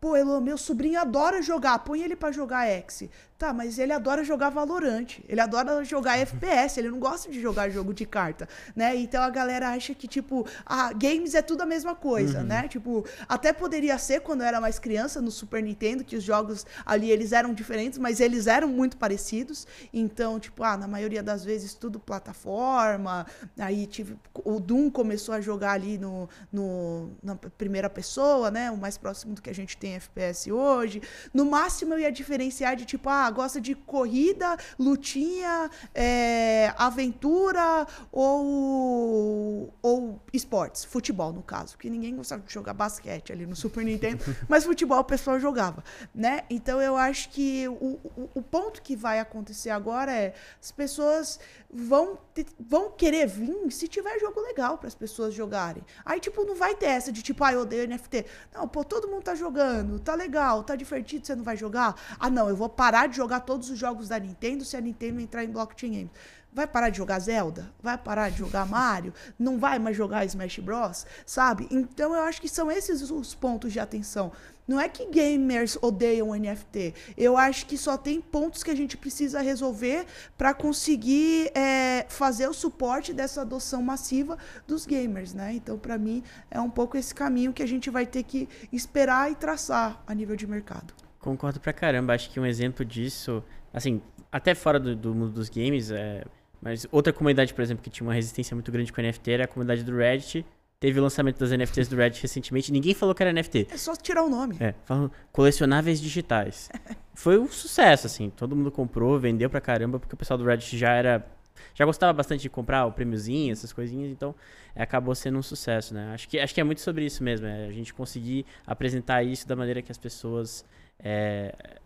Pô, meu sobrinho adora jogar, põe ele para jogar X. Tá, mas ele adora jogar Valorante, ele adora jogar FPS, ele não gosta de jogar jogo de carta, né? Então a galera acha que, tipo, ah, games é tudo a mesma coisa, uhum. né? Tipo, até poderia ser quando eu era mais criança no Super Nintendo, que os jogos ali eles eram diferentes, mas eles eram muito parecidos. Então, tipo, ah, na maioria das vezes tudo plataforma. Aí tive, o Doom começou a jogar ali no, no, na primeira pessoa, né? O mais próximo do que a gente tem FPS hoje. No máximo eu ia diferenciar de tipo, ah, gosta de corrida, lutinha, é, aventura ou, ou esportes, futebol no caso, porque ninguém gostava de jogar basquete ali no Super Nintendo, <laughs> mas futebol o pessoal jogava, né? Então eu acho que o, o, o ponto que vai acontecer agora é as pessoas vão, vão querer vir se tiver jogo legal para as pessoas jogarem. Aí, tipo, não vai ter essa de tipo, ah, eu odeio NFT. Não, pô, todo mundo tá jogando, tá legal, tá divertido, você não vai jogar? Ah, não, eu vou parar de jogar todos os jogos da Nintendo se a Nintendo entrar em blockchain games. Vai parar de jogar Zelda? Vai parar de jogar Mario? Não vai mais jogar Smash Bros? Sabe? Então eu acho que são esses os pontos de atenção. Não é que gamers odeiam NFT. Eu acho que só tem pontos que a gente precisa resolver para conseguir é, fazer o suporte dessa adoção massiva dos gamers, né? Então, para mim, é um pouco esse caminho que a gente vai ter que esperar e traçar a nível de mercado. Concordo pra caramba. Acho que um exemplo disso, assim, até fora do, do mundo dos games, é, mas outra comunidade, por exemplo, que tinha uma resistência muito grande com NFT era a comunidade do Reddit Teve o lançamento das NFTs do Reddit recentemente. Ninguém falou que era NFT. É só tirar o nome. É, falam colecionáveis digitais. <laughs> Foi um sucesso, assim. Todo mundo comprou, vendeu pra caramba, porque o pessoal do Reddit já era. Já gostava bastante de comprar o prêmiozinho, essas coisinhas, então é, acabou sendo um sucesso, né? Acho que, acho que é muito sobre isso mesmo, é a gente conseguir apresentar isso da maneira que as pessoas é,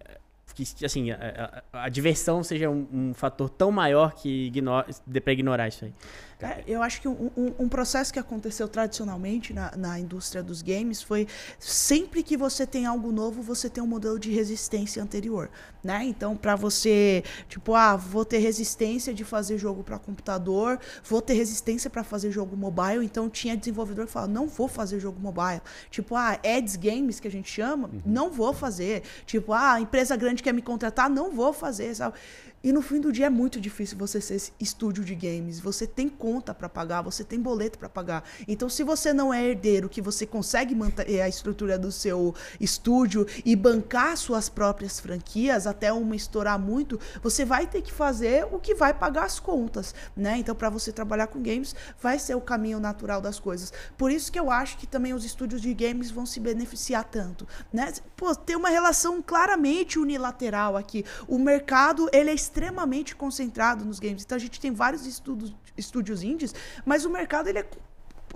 que assim, a, a, a diversão seja um, um, fator tão maior que ignora, dê para ignorar isso aí. É, eu acho que um, um, um, processo que aconteceu tradicionalmente na, na indústria dos games foi sempre que você tem algo novo, você tem um modelo de resistência anterior, né? Então, para você, tipo, ah, vou ter resistência de fazer jogo para computador, vou ter resistência para fazer jogo mobile, então tinha desenvolvedor que falava, não vou fazer jogo mobile. Tipo, ah, ads games que a gente chama, uhum. não vou fazer. Tipo, ah, empresa grande quer me contratar, não vou fazer, sabe? E no fim do dia é muito difícil você ser estúdio de games. Você tem conta para pagar, você tem boleto para pagar. Então, se você não é herdeiro, que você consegue manter a estrutura do seu estúdio e bancar suas próprias franquias até uma estourar muito, você vai ter que fazer o que vai pagar as contas, né? Então, para você trabalhar com games, vai ser o caminho natural das coisas. Por isso que eu acho que também os estúdios de games vão se beneficiar tanto, né? Pô, tem uma relação claramente unilateral aqui. O mercado, ele é extremamente concentrado nos games. Então a gente tem vários estudos, estúdios indies, mas o mercado ele é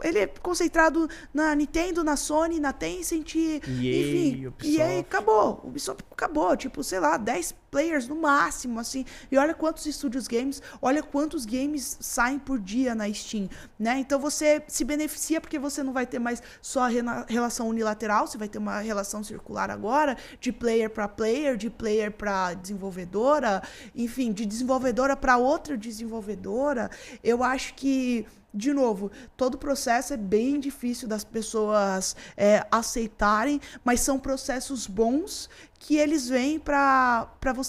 ele é concentrado na Nintendo, na Sony, na Tencent, EA, enfim. Ubisoft. E aí acabou. O Ubisoft acabou, tipo, sei lá, 10 players no máximo, assim. E olha quantos estúdios games, olha quantos games saem por dia na Steam, né? Então você se beneficia porque você não vai ter mais só a relação unilateral, você vai ter uma relação circular agora, de player para player, de player para desenvolvedora, enfim, de desenvolvedora para outra desenvolvedora. Eu acho que de novo, todo processo é bem difícil das pessoas é, aceitarem, mas são processos bons que eles vêm para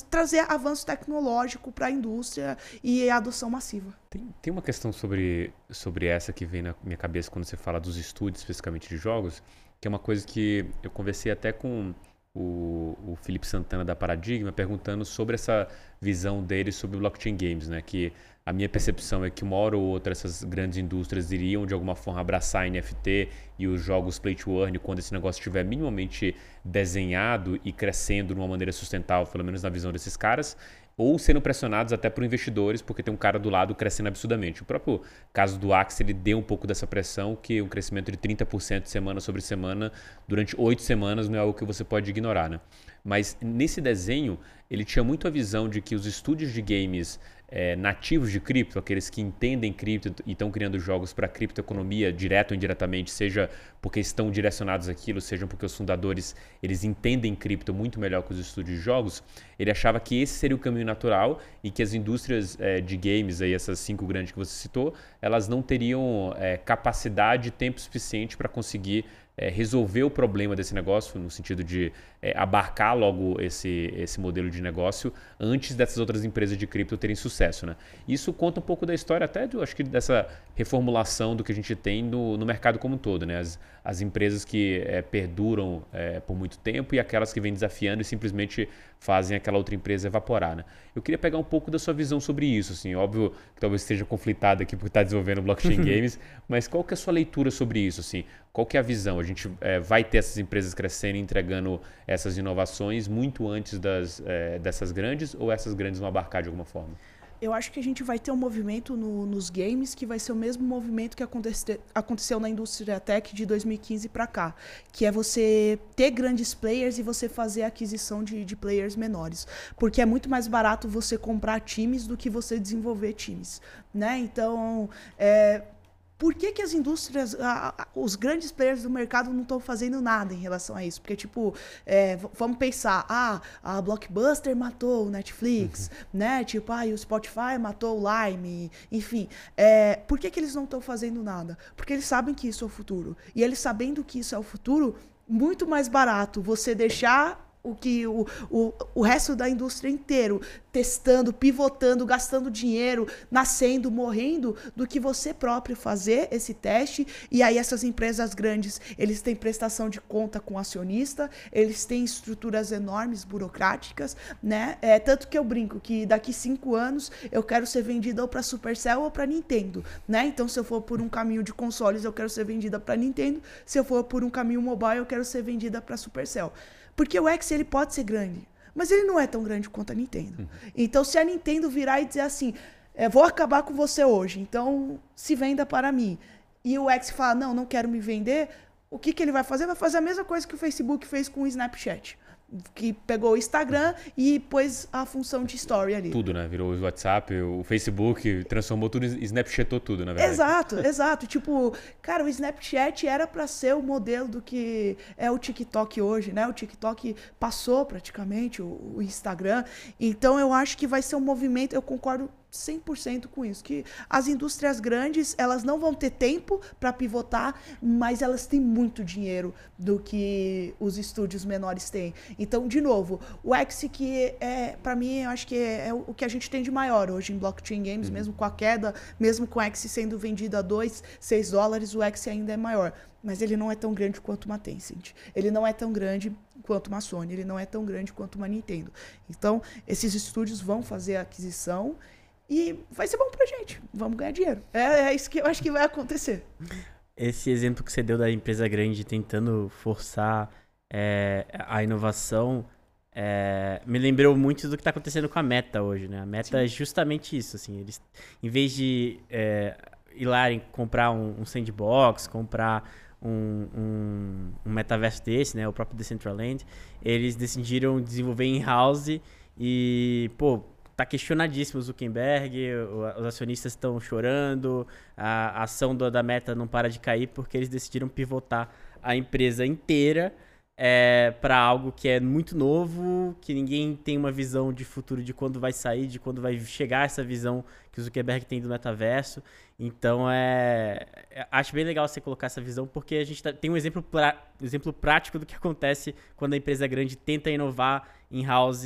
trazer avanço tecnológico para a indústria e a adoção massiva. Tem, tem uma questão sobre, sobre essa que vem na minha cabeça quando você fala dos estúdios, especificamente de jogos, que é uma coisa que eu conversei até com o, o Felipe Santana da Paradigma, perguntando sobre essa visão dele sobre blockchain games, né? Que a minha percepção é que uma hora ou outra essas grandes indústrias iriam de alguma forma abraçar NFT e os jogos play to earn quando esse negócio estiver minimamente desenhado e crescendo de uma maneira sustentável, pelo menos na visão desses caras, ou sendo pressionados até por investidores, porque tem um cara do lado crescendo absurdamente. O próprio caso do Axie, ele deu um pouco dessa pressão, que um crescimento de 30% semana sobre semana durante oito semanas não é algo que você pode ignorar, né? Mas nesse desenho, ele tinha muito a visão de que os estúdios de games é, nativos de cripto, aqueles que entendem cripto e estão criando jogos para criptoeconomia, direto ou indiretamente, seja porque estão direcionados àquilo, seja porque os fundadores eles entendem cripto muito melhor que os estúdios de jogos, ele achava que esse seria o caminho natural e que as indústrias é, de games, aí, essas cinco grandes que você citou, elas não teriam é, capacidade e tempo suficiente para conseguir é, resolver o problema desse negócio, no sentido de é, abarcar logo esse, esse modelo de negócio antes dessas outras empresas de cripto terem sucesso. Né? Isso conta um pouco da história até, do, acho que dessa reformulação do que a gente tem no, no mercado como um todo. Né? As, as empresas que é, perduram é, por muito tempo e aquelas que vêm desafiando e simplesmente fazem aquela outra empresa evaporar. Né? Eu queria pegar um pouco da sua visão sobre isso. Assim, óbvio que talvez esteja conflitado aqui por estar desenvolvendo blockchain <laughs> games, mas qual que é a sua leitura sobre isso? Assim, qual que é a visão? A gente é, vai ter essas empresas crescendo, entregando essas inovações muito antes das, é, dessas grandes ou essas grandes vão abarcar de alguma forma? Eu acho que a gente vai ter um movimento no, nos games que vai ser o mesmo movimento que aconte, aconteceu na indústria tech de 2015 para cá, que é você ter grandes players e você fazer aquisição de, de players menores, porque é muito mais barato você comprar times do que você desenvolver times, né? Então, é, por que, que as indústrias, a, a, os grandes players do mercado não estão fazendo nada em relação a isso? Porque, tipo, é, vamos pensar, ah, a Blockbuster matou o Netflix, uhum. né? Tipo, ah, o Spotify matou o Lime, enfim. É, por que, que eles não estão fazendo nada? Porque eles sabem que isso é o futuro. E eles sabendo que isso é o futuro, muito mais barato você deixar o que o, o, o resto da indústria inteiro testando, pivotando, gastando dinheiro, nascendo, morrendo, do que você próprio fazer esse teste. E aí essas empresas grandes, eles têm prestação de conta com acionista, eles têm estruturas enormes, burocráticas, né? É, tanto que eu brinco que daqui cinco anos eu quero ser vendida ou para Supercell ou para Nintendo, né? Então se eu for por um caminho de consoles, eu quero ser vendida para Nintendo. Se eu for por um caminho mobile, eu quero ser vendida para Supercell. Porque o X ele pode ser grande, mas ele não é tão grande quanto a Nintendo. Uhum. Então, se a Nintendo virar e dizer assim, é, vou acabar com você hoje, então se venda para mim, e o X fala, não, não quero me vender, o que, que ele vai fazer? Vai fazer a mesma coisa que o Facebook fez com o Snapchat que pegou o Instagram e pôs a função de story ali. Tudo, né? Virou o WhatsApp, o Facebook, transformou tudo, Snapchatou tudo, na verdade. Exato, <laughs> exato. Tipo, cara, o Snapchat era para ser o modelo do que é o TikTok hoje, né? O TikTok passou praticamente o, o Instagram. Então eu acho que vai ser um movimento, eu concordo 100% com isso, que as indústrias grandes, elas não vão ter tempo para pivotar, mas elas têm muito dinheiro do que os estúdios menores têm. Então, de novo, o X que é, para mim, eu acho que é, é, o que a gente tem de maior hoje em blockchain games, uhum. mesmo com a queda, mesmo com o X sendo vendido a 2, 6 dólares, o X ainda é maior. Mas ele não é tão grande quanto uma Tencent. Ele não é tão grande quanto uma Sony. Ele não é tão grande quanto uma Nintendo. Então, esses estúdios vão fazer a aquisição e vai ser bom pra gente. Vamos ganhar dinheiro. É, é isso que eu acho que vai acontecer. Esse exemplo que você deu da empresa grande tentando forçar é, a inovação é, me lembrou muito do que está acontecendo com a Meta hoje, né? A Meta Sim. é justamente isso, assim, eles, em vez de é, ir lá e comprar um, um, sandbox, comprar um, um, um, metaverso desse, né? O próprio Decentraland, eles decidiram desenvolver in-house e, pô, tá questionadíssimo o Zuckerberg, os acionistas estão chorando, a ação da Meta não para de cair porque eles decidiram pivotar a empresa inteira é, para algo que é muito novo, que ninguém tem uma visão de futuro de quando vai sair, de quando vai chegar essa visão que o Zuckerberg tem do metaverso. Então é, é acho bem legal você colocar essa visão porque a gente tá, tem um exemplo, pra, exemplo prático do que acontece quando a empresa grande tenta inovar em house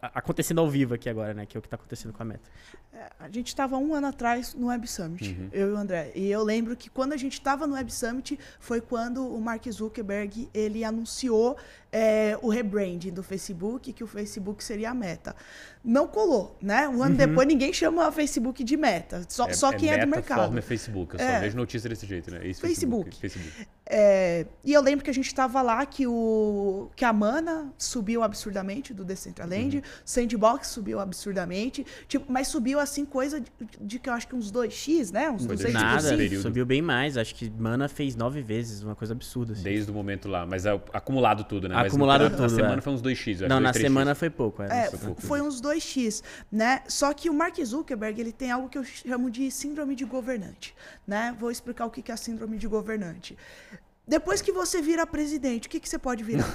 acontecendo ao vivo aqui agora, né? Que é o que está acontecendo com a Meta. É, a gente estava um ano atrás no Web Summit, uhum. eu e o André. E eu lembro que quando a gente estava no Web Summit foi quando o Mark Zuckerberg ele anunciou é, o rebranding do Facebook, que o Facebook seria a Meta. Não colou, né? Um ano uhum. depois ninguém chama o Facebook de Meta, só, é, só quem é, é do mercado. Forma é Facebook, eu só é. vejo notícia desse jeito, né? Esse Facebook. Facebook. É, e eu lembro que a gente estava lá que, o, que a Mana subiu absurdamente do Decentraland, uhum. Sandbox subiu absurdamente, tipo, mas subiu assim coisa de, de que eu acho que uns 2x, né? Uns 200%. Nada, subiu bem mais. Acho que Mana fez nove vezes, uma coisa absurda. Assim. Desde o momento lá, mas é acumulado tudo, né? Acumulado mas tudo. Na semana é. foi uns 2x. Não, 2, na semana foi pouco. É, foi, pouco, foi uns 2x, né? Só que o Mark Zuckerberg, ele tem algo que eu chamo de síndrome de governante, né? Vou explicar o que é a síndrome de governante. Depois que você vira presidente, o que, que você pode virar?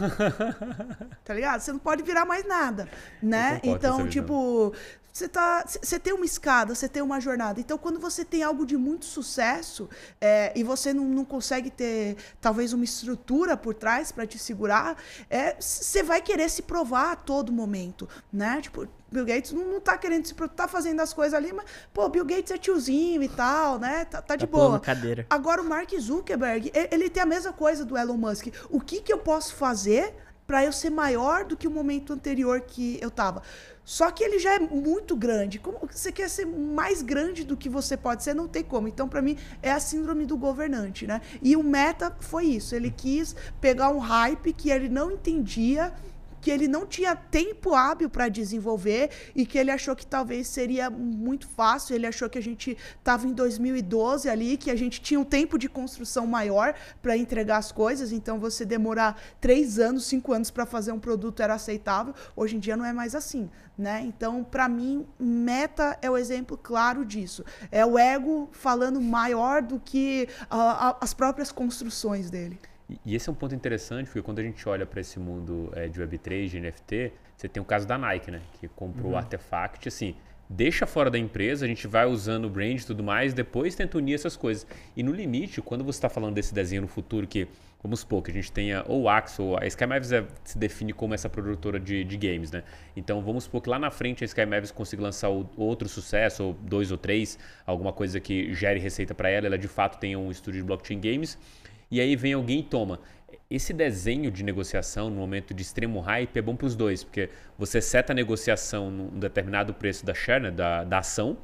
<laughs> tá ligado? Você não pode virar mais nada, né? Então, tipo, você tá, você tem uma escada, você tem uma jornada. Então, quando você tem algo de muito sucesso é, e você não, não consegue ter talvez uma estrutura por trás para te segurar, é, você vai querer se provar a todo momento, né? Tipo, Bill Gates não, não tá querendo se tá fazendo as coisas ali, mas, pô, Bill Gates é tiozinho e tal, né? Tá, tá de tá boa. Cadeira. Agora, o Mark Zuckerberg, ele tem a mesma coisa do Elon Musk. O que, que eu posso fazer para eu ser maior do que o momento anterior que eu tava? Só que ele já é muito grande. Como você quer ser mais grande do que você pode ser, não tem como. Então, para mim, é a síndrome do governante, né? E o Meta foi isso. Ele quis pegar um hype que ele não entendia que ele não tinha tempo hábil para desenvolver e que ele achou que talvez seria muito fácil. Ele achou que a gente estava em 2012 ali, que a gente tinha um tempo de construção maior para entregar as coisas. Então, você demorar três anos, cinco anos para fazer um produto era aceitável. Hoje em dia não é mais assim, né? Então, para mim, Meta é o exemplo claro disso. É o ego falando maior do que uh, as próprias construções dele. E, esse é um ponto interessante, porque quando a gente olha para esse mundo é, de Web3, de NFT, você tem o caso da Nike, né? Que comprou uhum. o Artefact, assim, deixa fora da empresa, a gente vai usando o brand e tudo mais, depois tenta unir essas coisas. E no limite, quando você está falando desse desenho no futuro, que vamos supor que a gente tenha ou o Axel, a Sky Mavis é, se define como essa produtora de, de, games, né? Então vamos supor que lá na frente a Sky Mavis consiga lançar o, outro sucesso, ou dois ou três, alguma coisa que gere receita para ela, ela de fato tenha um estúdio de blockchain games e aí vem alguém e toma. Esse desenho de negociação no momento de extremo hype é bom para os dois, porque você seta a negociação num determinado preço da share, né, da, da ação,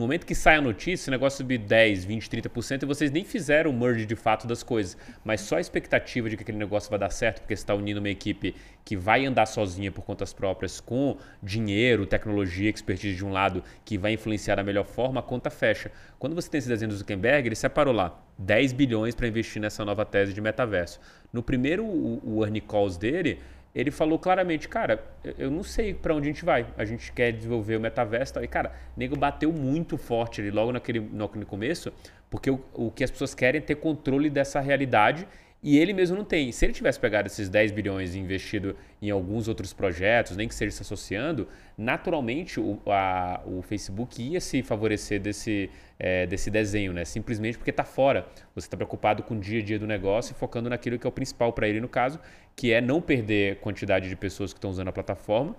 no momento que sai a notícia, o negócio subir 10, 20, 30% e vocês nem fizeram o merge de fato das coisas, mas só a expectativa de que aquele negócio vai dar certo, porque você está unindo uma equipe que vai andar sozinha por contas próprias, com dinheiro, tecnologia, expertise de um lado, que vai influenciar da melhor forma, a conta fecha. Quando você tem esse desenho do Zuckerberg, ele separou lá 10 bilhões para investir nessa nova tese de metaverso. No primeiro o, o earning calls dele, ele falou claramente, cara, eu não sei para onde a gente vai. A gente quer desenvolver o metaverso e, cara, o nego bateu muito forte ali logo naquele, no começo, porque o, o que as pessoas querem é ter controle dessa realidade e ele mesmo não tem. Se ele tivesse pegado esses 10 bilhões e investido em alguns outros projetos, nem que seja se associando, naturalmente o, a, o Facebook ia se favorecer desse, é, desse desenho, né? Simplesmente porque está fora. Você está preocupado com o dia a dia do negócio e focando naquilo que é o principal para ele, no caso, que é não perder quantidade de pessoas que estão usando a plataforma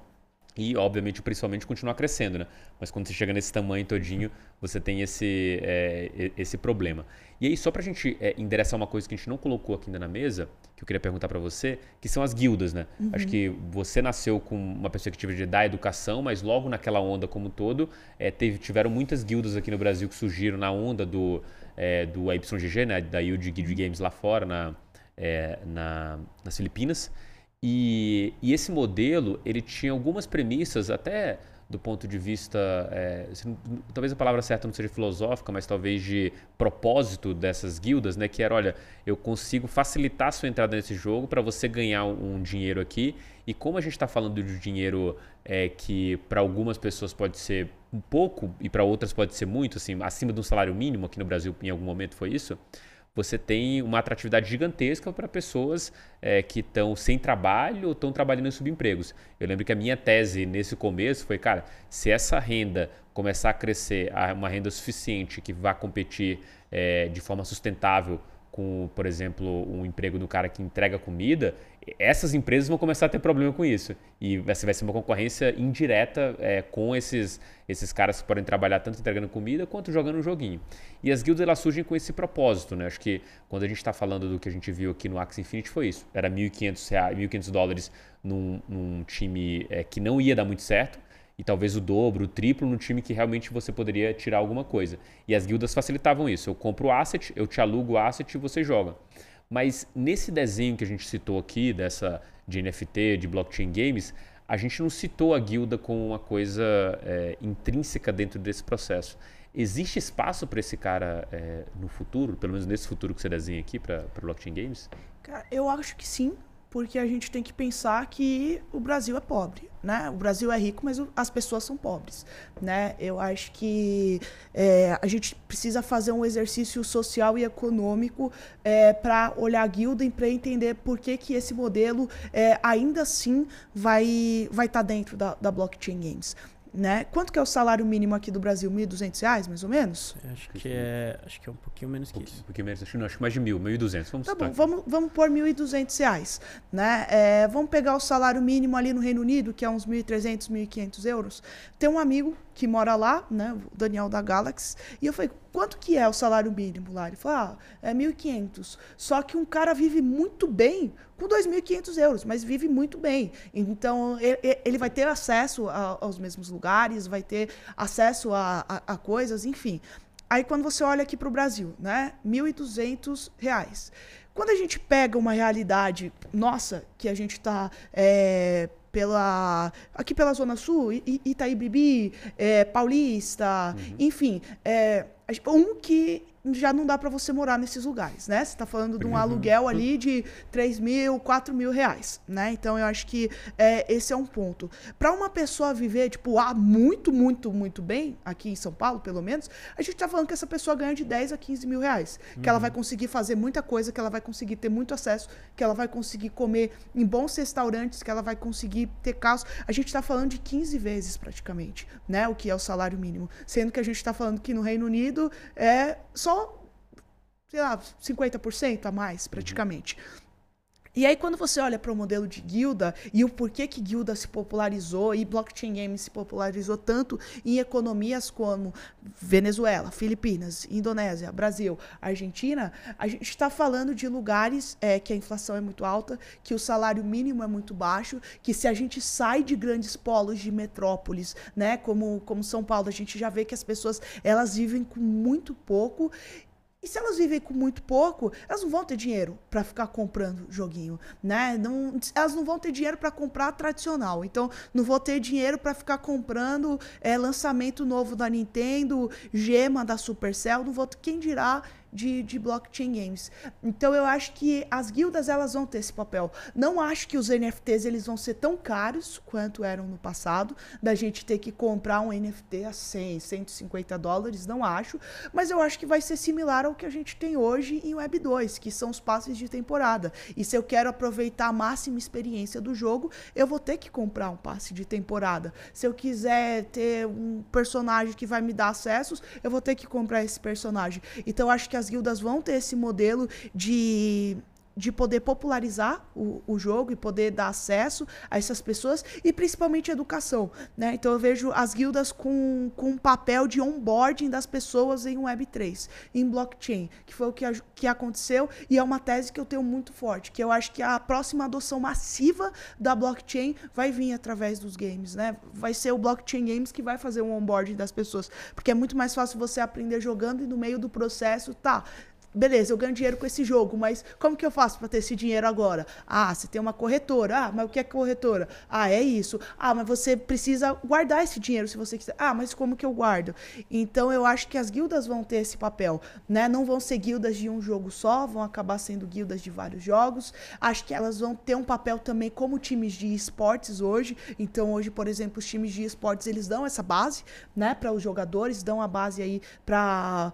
e, obviamente, principalmente continuar crescendo, né? Mas quando você chega nesse tamanho todinho, você tem esse, é, esse problema. E aí, só para a gente é, endereçar uma coisa que a gente não colocou aqui ainda na mesa, que eu queria perguntar para você, que são as guildas, né? Uhum. Acho que você nasceu com uma perspectiva de dar educação, mas logo naquela onda como um todo, é, teve, tiveram muitas guildas aqui no Brasil que surgiram na onda do, é, do YGG, né? Da Yield Guild Games lá fora, na, é, na, nas Filipinas. E, e, esse modelo, ele tinha algumas premissas, até do ponto de vista, é, talvez a palavra certa não seja filosófica, mas talvez de propósito dessas guildas, né? Que era, olha, eu consigo facilitar a sua entrada nesse jogo para você ganhar um, um, dinheiro aqui. E como a gente está falando de dinheiro é, que para algumas pessoas pode ser um pouco e para outras pode ser muito, assim, acima de um salário mínimo, aqui no Brasil em algum momento foi isso, você tem uma atratividade gigantesca para pessoas é, que estão sem trabalho ou estão trabalhando em subempregos. Eu lembro que a minha tese nesse começo foi, cara, se essa renda começar a crescer, uma renda suficiente que vá competir é, de forma sustentável com, por exemplo, um emprego do cara que entrega comida, essas empresas vão começar a ter problema com isso. E vai ser uma concorrência indireta é, com esses, esses caras que podem trabalhar tanto entregando comida quanto jogando um joguinho. E as guildas elas surgem com esse propósito, né? Acho que quando a gente está falando do que a gente viu aqui no Axie Infinity foi isso. Era 1.500 1.500 dólares num, num time é, que não ia dar muito certo e talvez o dobro, o triplo no time que realmente você poderia tirar alguma coisa. E as guildas facilitavam isso. Eu compro o asset, eu te alugo o asset e você joga. Mas nesse desenho que a gente citou aqui, dessa de NFT, de blockchain games, a gente não citou a guilda como uma coisa é, intrínseca dentro desse processo. Existe espaço para esse cara é, no futuro, pelo menos nesse futuro que você desenha aqui para blockchain games? Cara, eu acho que sim porque a gente tem que pensar que o Brasil é pobre, né? O Brasil é rico, mas as pessoas são pobres, né? Eu acho que é, a gente precisa fazer um exercício social e econômico é, para olhar a guilda e para entender por que, que esse modelo é, ainda assim vai vai estar tá dentro da, da blockchain games. Né? Quanto que é o salário mínimo aqui do Brasil? R$ 1.200, mais ou menos? Acho que é, acho que é um pouquinho menos que isso. Um pouquinho menos, acho, não, acho que mais de mil, 1.200. Vamos tá bom, vamos, vamos pôr R$ 1.200. Né? É, vamos pegar o salário mínimo ali no Reino Unido, que é uns 1.300, 1.500 euros. Tem um amigo que mora lá, né, o Daniel da Galaxy, e eu falei, quanto que é o salário mínimo lá? Ele falou, ah, é 1.500. Só que um cara vive muito bem com 2.500 euros, mas vive muito bem. Então, ele vai ter acesso aos mesmos lugares, vai ter acesso a, a, a coisas, enfim. Aí, quando você olha aqui para o Brasil, né, 1.200 reais. Quando a gente pega uma realidade nossa, que a gente está é, pela aqui pela Zona Sul, Itaíbibi, é, Paulista, uhum. enfim, é, um que já não dá para você morar nesses lugares, né? Você está falando de um uhum. aluguel ali de 3 mil, 4 mil reais, né? Então eu acho que é, esse é um ponto. Para uma pessoa viver, tipo, ah, muito, muito, muito bem, aqui em São Paulo, pelo menos, a gente está falando que essa pessoa ganha de 10 a 15 mil reais. Uhum. Que ela vai uhum. conseguir fazer muita coisa, que ela vai conseguir ter muito acesso, que ela vai conseguir comer em bons restaurantes, que ela vai conseguir ter carros. A gente está falando de 15 vezes praticamente, né? O que é o salário mínimo. Sendo que a gente está falando que no Reino Unido é só, sei lá, 50% a mais, praticamente. Uhum. E aí, quando você olha para o modelo de guilda e o porquê que guilda se popularizou e blockchain game se popularizou tanto em economias como Venezuela, Filipinas, Indonésia, Brasil, Argentina, a gente está falando de lugares é, que a inflação é muito alta, que o salário mínimo é muito baixo, que se a gente sai de grandes polos de metrópoles, né, como, como São Paulo, a gente já vê que as pessoas elas vivem com muito pouco e se elas vivem com muito pouco, elas não vão ter dinheiro para ficar comprando joguinho, né? Não, elas não vão ter dinheiro para comprar tradicional. Então, não vou ter dinheiro para ficar comprando é, lançamento novo da Nintendo, gema da Supercell. Não vou quem dirá de, de blockchain games. Então eu acho que as guildas elas vão ter esse papel. Não acho que os NFTs eles vão ser tão caros quanto eram no passado, da gente ter que comprar um NFT a 100, 150 dólares, não acho, mas eu acho que vai ser similar ao que a gente tem hoje em Web 2, que são os passes de temporada. E se eu quero aproveitar a máxima experiência do jogo, eu vou ter que comprar um passe de temporada. Se eu quiser ter um personagem que vai me dar acessos, eu vou ter que comprar esse personagem. Então eu acho que as guildas vão ter esse modelo de de poder popularizar o, o, jogo e poder dar acesso a essas pessoas e principalmente educação, né? Então eu vejo as guildas com, com um papel de onboarding das pessoas em Web3, em blockchain, que foi o que, que aconteceu e é uma tese que eu tenho muito forte, que eu acho que a próxima adoção massiva da blockchain vai vir através dos games, né? Vai ser o blockchain games que vai fazer o onboarding das pessoas, porque é muito mais fácil você aprender jogando e no meio do processo, tá, beleza, eu ganho dinheiro com esse jogo, mas como que eu faço para ter esse dinheiro agora? Ah, você tem uma corretora. Ah, mas o que é corretora? Ah, é isso. Ah, mas você precisa guardar esse dinheiro se você quiser. Ah, mas como que eu guardo? Então eu acho que as guildas vão ter esse papel, né? Não vão ser guildas de um jogo só, vão acabar sendo guildas de vários jogos. Acho que elas vão ter um papel também como times de esportes hoje. Então hoje, por exemplo, os times de esportes eles dão essa base, né, para os jogadores, dão a base aí para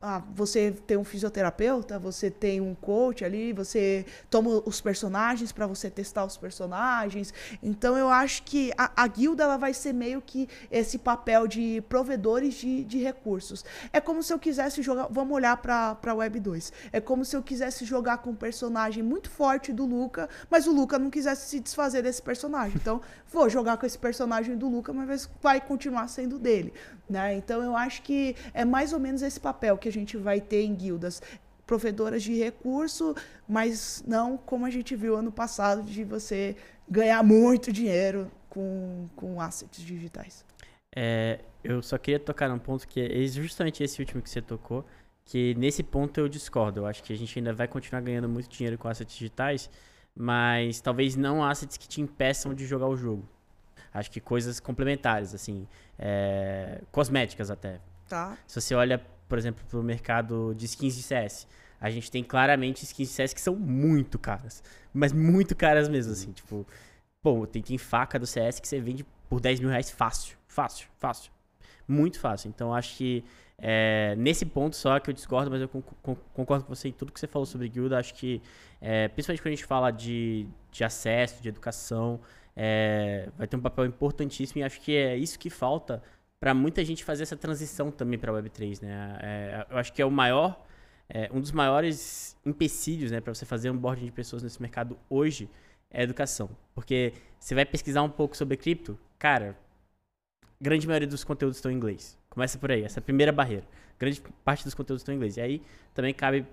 ah, você tem um fisioterapeuta, você tem um coach ali, você toma os personagens para você testar os personagens. Então eu acho que a, a, guilda ela vai ser meio que esse papel de provedores de, de recursos. É como se eu quisesse jogar. Vamos olhar para Web 2. É como se eu quisesse jogar com um personagem muito forte do Luca, mas o Luca não quisesse se desfazer desse personagem. Então, vou jogar com esse personagem do Luca, mas vai continuar sendo dele. Né? Então eu acho que é mais ou menos esse papel que a gente vai ter em guildas provedoras de recurso, mas não como a gente viu ano passado de você ganhar muito dinheiro com, com assets digitais. É, eu só queria tocar num ponto que é justamente esse último que você tocou, que nesse ponto eu discordo. Eu acho que a gente ainda vai continuar ganhando muito dinheiro com assets digitais, mas talvez não assets que te impeçam de jogar o jogo. Acho que coisas complementares, assim, é, cosméticas até. Tá. Se você olha, por exemplo, para o mercado de skins de CS, a gente tem claramente skins de CS que são muito caras. Mas muito caras mesmo, assim. Tipo, pô, tem, tem faca do CS que você vende por 10 mil reais fácil. Fácil, fácil. Muito fácil. Então, acho que é, nesse ponto só que eu discordo, mas eu concordo com você em tudo que você falou sobre guilda. Acho que, é, principalmente quando a gente fala de, de acesso, de educação, é, vai ter um papel importantíssimo e acho que é isso que falta para muita gente fazer essa transição também para a Web3, né? É, eu acho que é o maior, é, um dos maiores empecilhos, né, para você fazer um boarding de pessoas nesse mercado hoje é a educação, porque você vai pesquisar um pouco sobre cripto, cara, grande maioria dos conteúdos estão em inglês. Começa por aí, essa é a primeira barreira. Grande parte dos conteúdos estão em inglês. E aí também cabe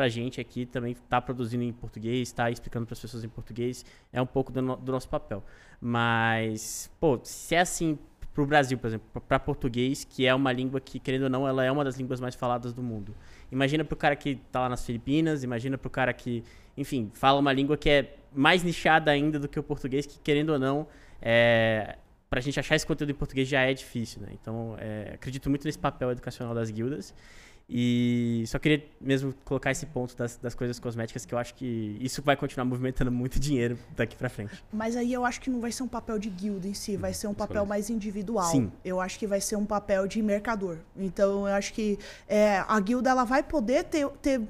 pra gente aqui também tá produzindo em português, tá explicando para as pessoas em português, é um pouco do, no, do, nosso papel. Mas, pô, se é assim pro Brasil, por exemplo, para português, que é uma língua que, querendo ou não, ela é uma das línguas mais faladas do mundo. Imagina pro cara que tá lá nas Filipinas, imagina pro cara que, enfim, fala uma língua que é mais nichada ainda do que o português, que, querendo ou não, é, pra gente achar esse conteúdo em português já é difícil, né? Então, é, acredito muito nesse papel educacional das guildas. E só queria mesmo colocar esse ponto das, das coisas cosméticas, que eu acho que isso vai continuar movimentando muito dinheiro daqui para frente. Mas aí eu acho que não vai ser um papel de guilda em si, vai ser um papel mais individual. Sim. Eu acho que vai ser um papel de mercador. Então eu acho que é, a guilda ela vai poder ter, ter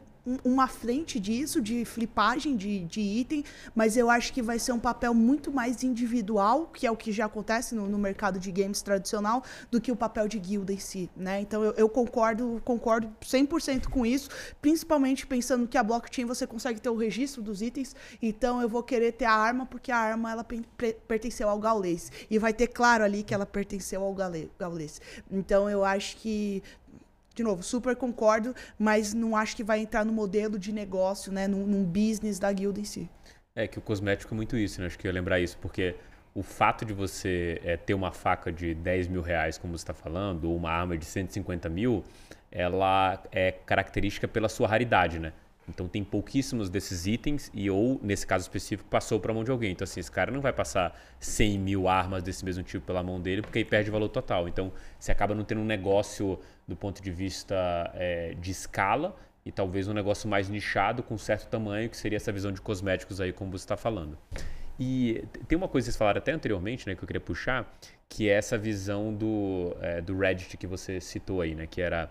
uma frente disso, de flipagem de, de item, mas eu acho que vai ser um papel muito mais individual, que é o que já acontece no, no mercado de games tradicional, do que o papel de guilda em si, né? Então eu, eu concordo, concordo 100% com isso, principalmente pensando que a blockchain você consegue ter o registro dos itens, então eu vou querer ter a arma porque a arma ela pertenceu ao gaulês e vai ter claro ali que ela pertenceu ao gaulês. Então eu acho que de novo, super concordo, mas não acho que vai entrar no modelo de negócio, né, num, num business da guilda em si. É que o cosmético é muito isso, né? Acho que eu ia lembrar isso, porque o fato de você é, ter uma faca de 10 mil reais, como você está falando, ou uma arma de 150 mil, ela é característica pela sua raridade, né? Então tem pouquíssimos desses itens e ou, nesse caso específico, passou para a mão de alguém. Então assim, esse cara não vai passar 100 mil armas desse mesmo tipo pela mão dele porque aí perde valor total. Então você acaba não tendo um negócio do ponto de vista é, de escala e talvez um negócio mais nichado com certo tamanho, que seria essa visão de cosméticos aí, como você está falando. E tem uma coisa que vocês falaram até anteriormente, né, que eu queria puxar, que é essa visão do, é, do Reddit que você citou aí, né, que era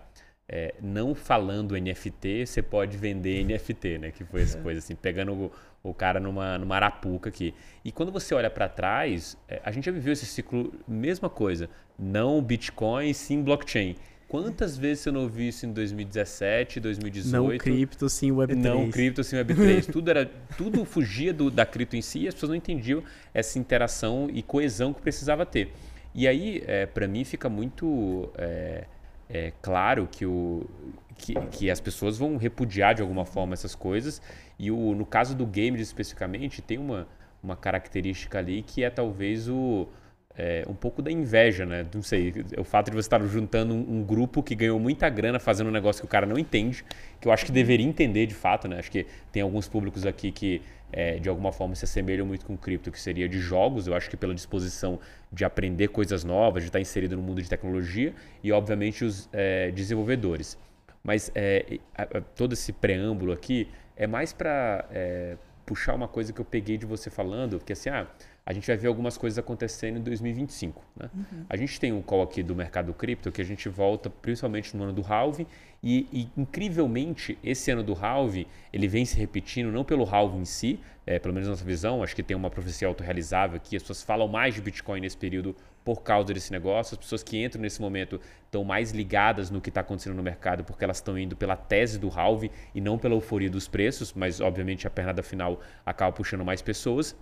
é, não falando NFT, você pode vender NFT, né? Que foi essa é. coisa assim, pegando o, o, cara numa, numa arapuca aqui. E quando você olha para trás, é, a gente já viveu esse ciclo, mesma coisa. Não Bitcoin, sim blockchain. Quantas vezes você não ouviu isso em 2017, 2018? Não cripto, sim Web3. Não cripto, sim Web3. <laughs> tudo, era, tudo fugia do, da cripto em si e as pessoas não entendiam essa interação e coesão que precisava ter. E aí, é, para mim, fica muito é, é claro que, o, que, que, as pessoas vão repudiar de alguma forma essas coisas. E o, no caso do game especificamente, tem uma, uma característica ali que é talvez o, é, um pouco da inveja, né? Não sei, o fato de você estar juntando um, um, grupo que ganhou muita grana fazendo um negócio que o cara não entende, que eu acho que deveria entender de fato, né? Acho que tem alguns públicos aqui que é, de alguma forma se assemelham muito com cripto, que seria de jogos, eu acho que pela disposição de aprender coisas novas, de estar inserido no mundo de tecnologia e, obviamente, os é, desenvolvedores. Mas é, a, a, todo esse preâmbulo aqui é mais para é, puxar uma coisa que eu peguei de você falando, porque assim, ah, a gente vai ver algumas coisas acontecendo em 2025. Né? Uhum. A gente tem um call aqui do mercado cripto que a gente volta principalmente no ano do halving e, e, incrivelmente esse ano do halving ele vem se repetindo não pelo halving em si, é, pelo menos na nossa visão, acho que tem uma profecia autorrealizável aqui, as pessoas falam mais de Bitcoin nesse período por causa desse negócio, as pessoas que entram nesse momento estão mais ligadas no que está acontecendo no mercado porque elas estão indo pela tese do halving e não pela euforia dos preços, mas obviamente a pernada final acaba puxando mais pessoas.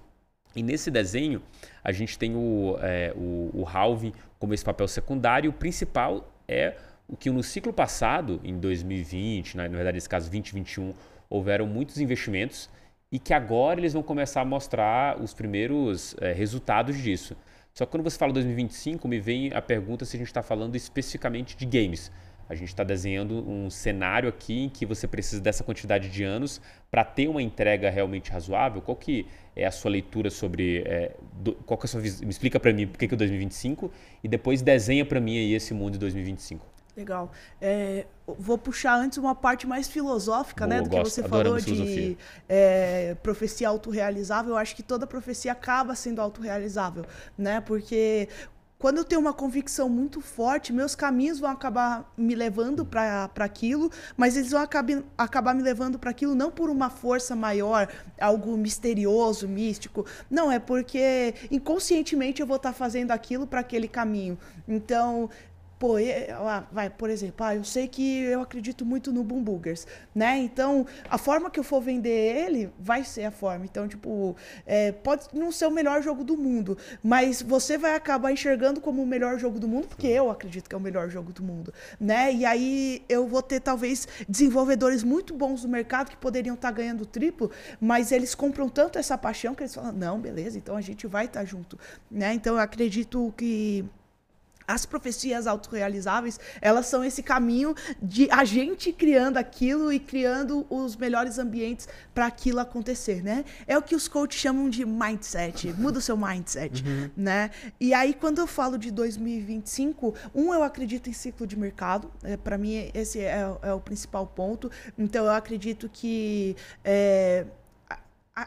E nesse desenho, a gente tem o, é, o, o halving como esse papel secundário. O principal é o que no ciclo passado, em 2020, na, na verdade, nesse caso 2021, houveram muitos investimentos e que agora eles vão começar a mostrar os primeiros é, resultados disso. Só que quando você fala 2025, me vem a pergunta se a gente está falando especificamente de games. A gente está desenhando um cenário aqui em que você precisa dessa quantidade de anos para ter uma entrega realmente razoável. Qual que é a sua leitura sobre... É, do, qual que é a sua Me explica para mim por que, que é 2025 e depois desenha para mim aí esse mundo de 2025. Legal. É, vou puxar antes uma parte mais filosófica, Boa, né? Do que gosto, você falou de é, profecia autorrealizável. Eu acho que toda profecia acaba sendo autorrealizável, né? Porque quando eu tenho uma convicção muito forte, meus caminhos vão acabar me levando para aquilo, mas eles vão acabar, acabar me levando para aquilo não por uma força maior, algo misterioso, místico. Não, é porque inconscientemente eu vou estar tá fazendo aquilo para aquele caminho. Então, Pô, vai, por exemplo, ah, eu sei que eu acredito muito no Boom Boogers, né? Então, a forma que eu for vender ele vai ser a forma. Então, tipo, é, pode não ser o melhor jogo do mundo, mas você vai acabar enxergando como o melhor jogo do mundo, porque eu acredito que é o melhor jogo do mundo, né? E aí eu vou ter, talvez, desenvolvedores muito bons no mercado que poderiam estar tá ganhando triplo, mas eles compram tanto essa paixão que eles falam, não, beleza, então a gente vai estar tá junto, né? Então, eu acredito que as profecias autorrealizáveis, elas são esse caminho de a gente criando aquilo e criando os melhores ambientes para aquilo acontecer, né? É o que os coaches chamam de mindset, muda o seu mindset, uhum. né? E aí quando eu falo de 2025, um eu acredito em ciclo de mercado, é, para mim esse é, é, o principal ponto. Então eu acredito que é,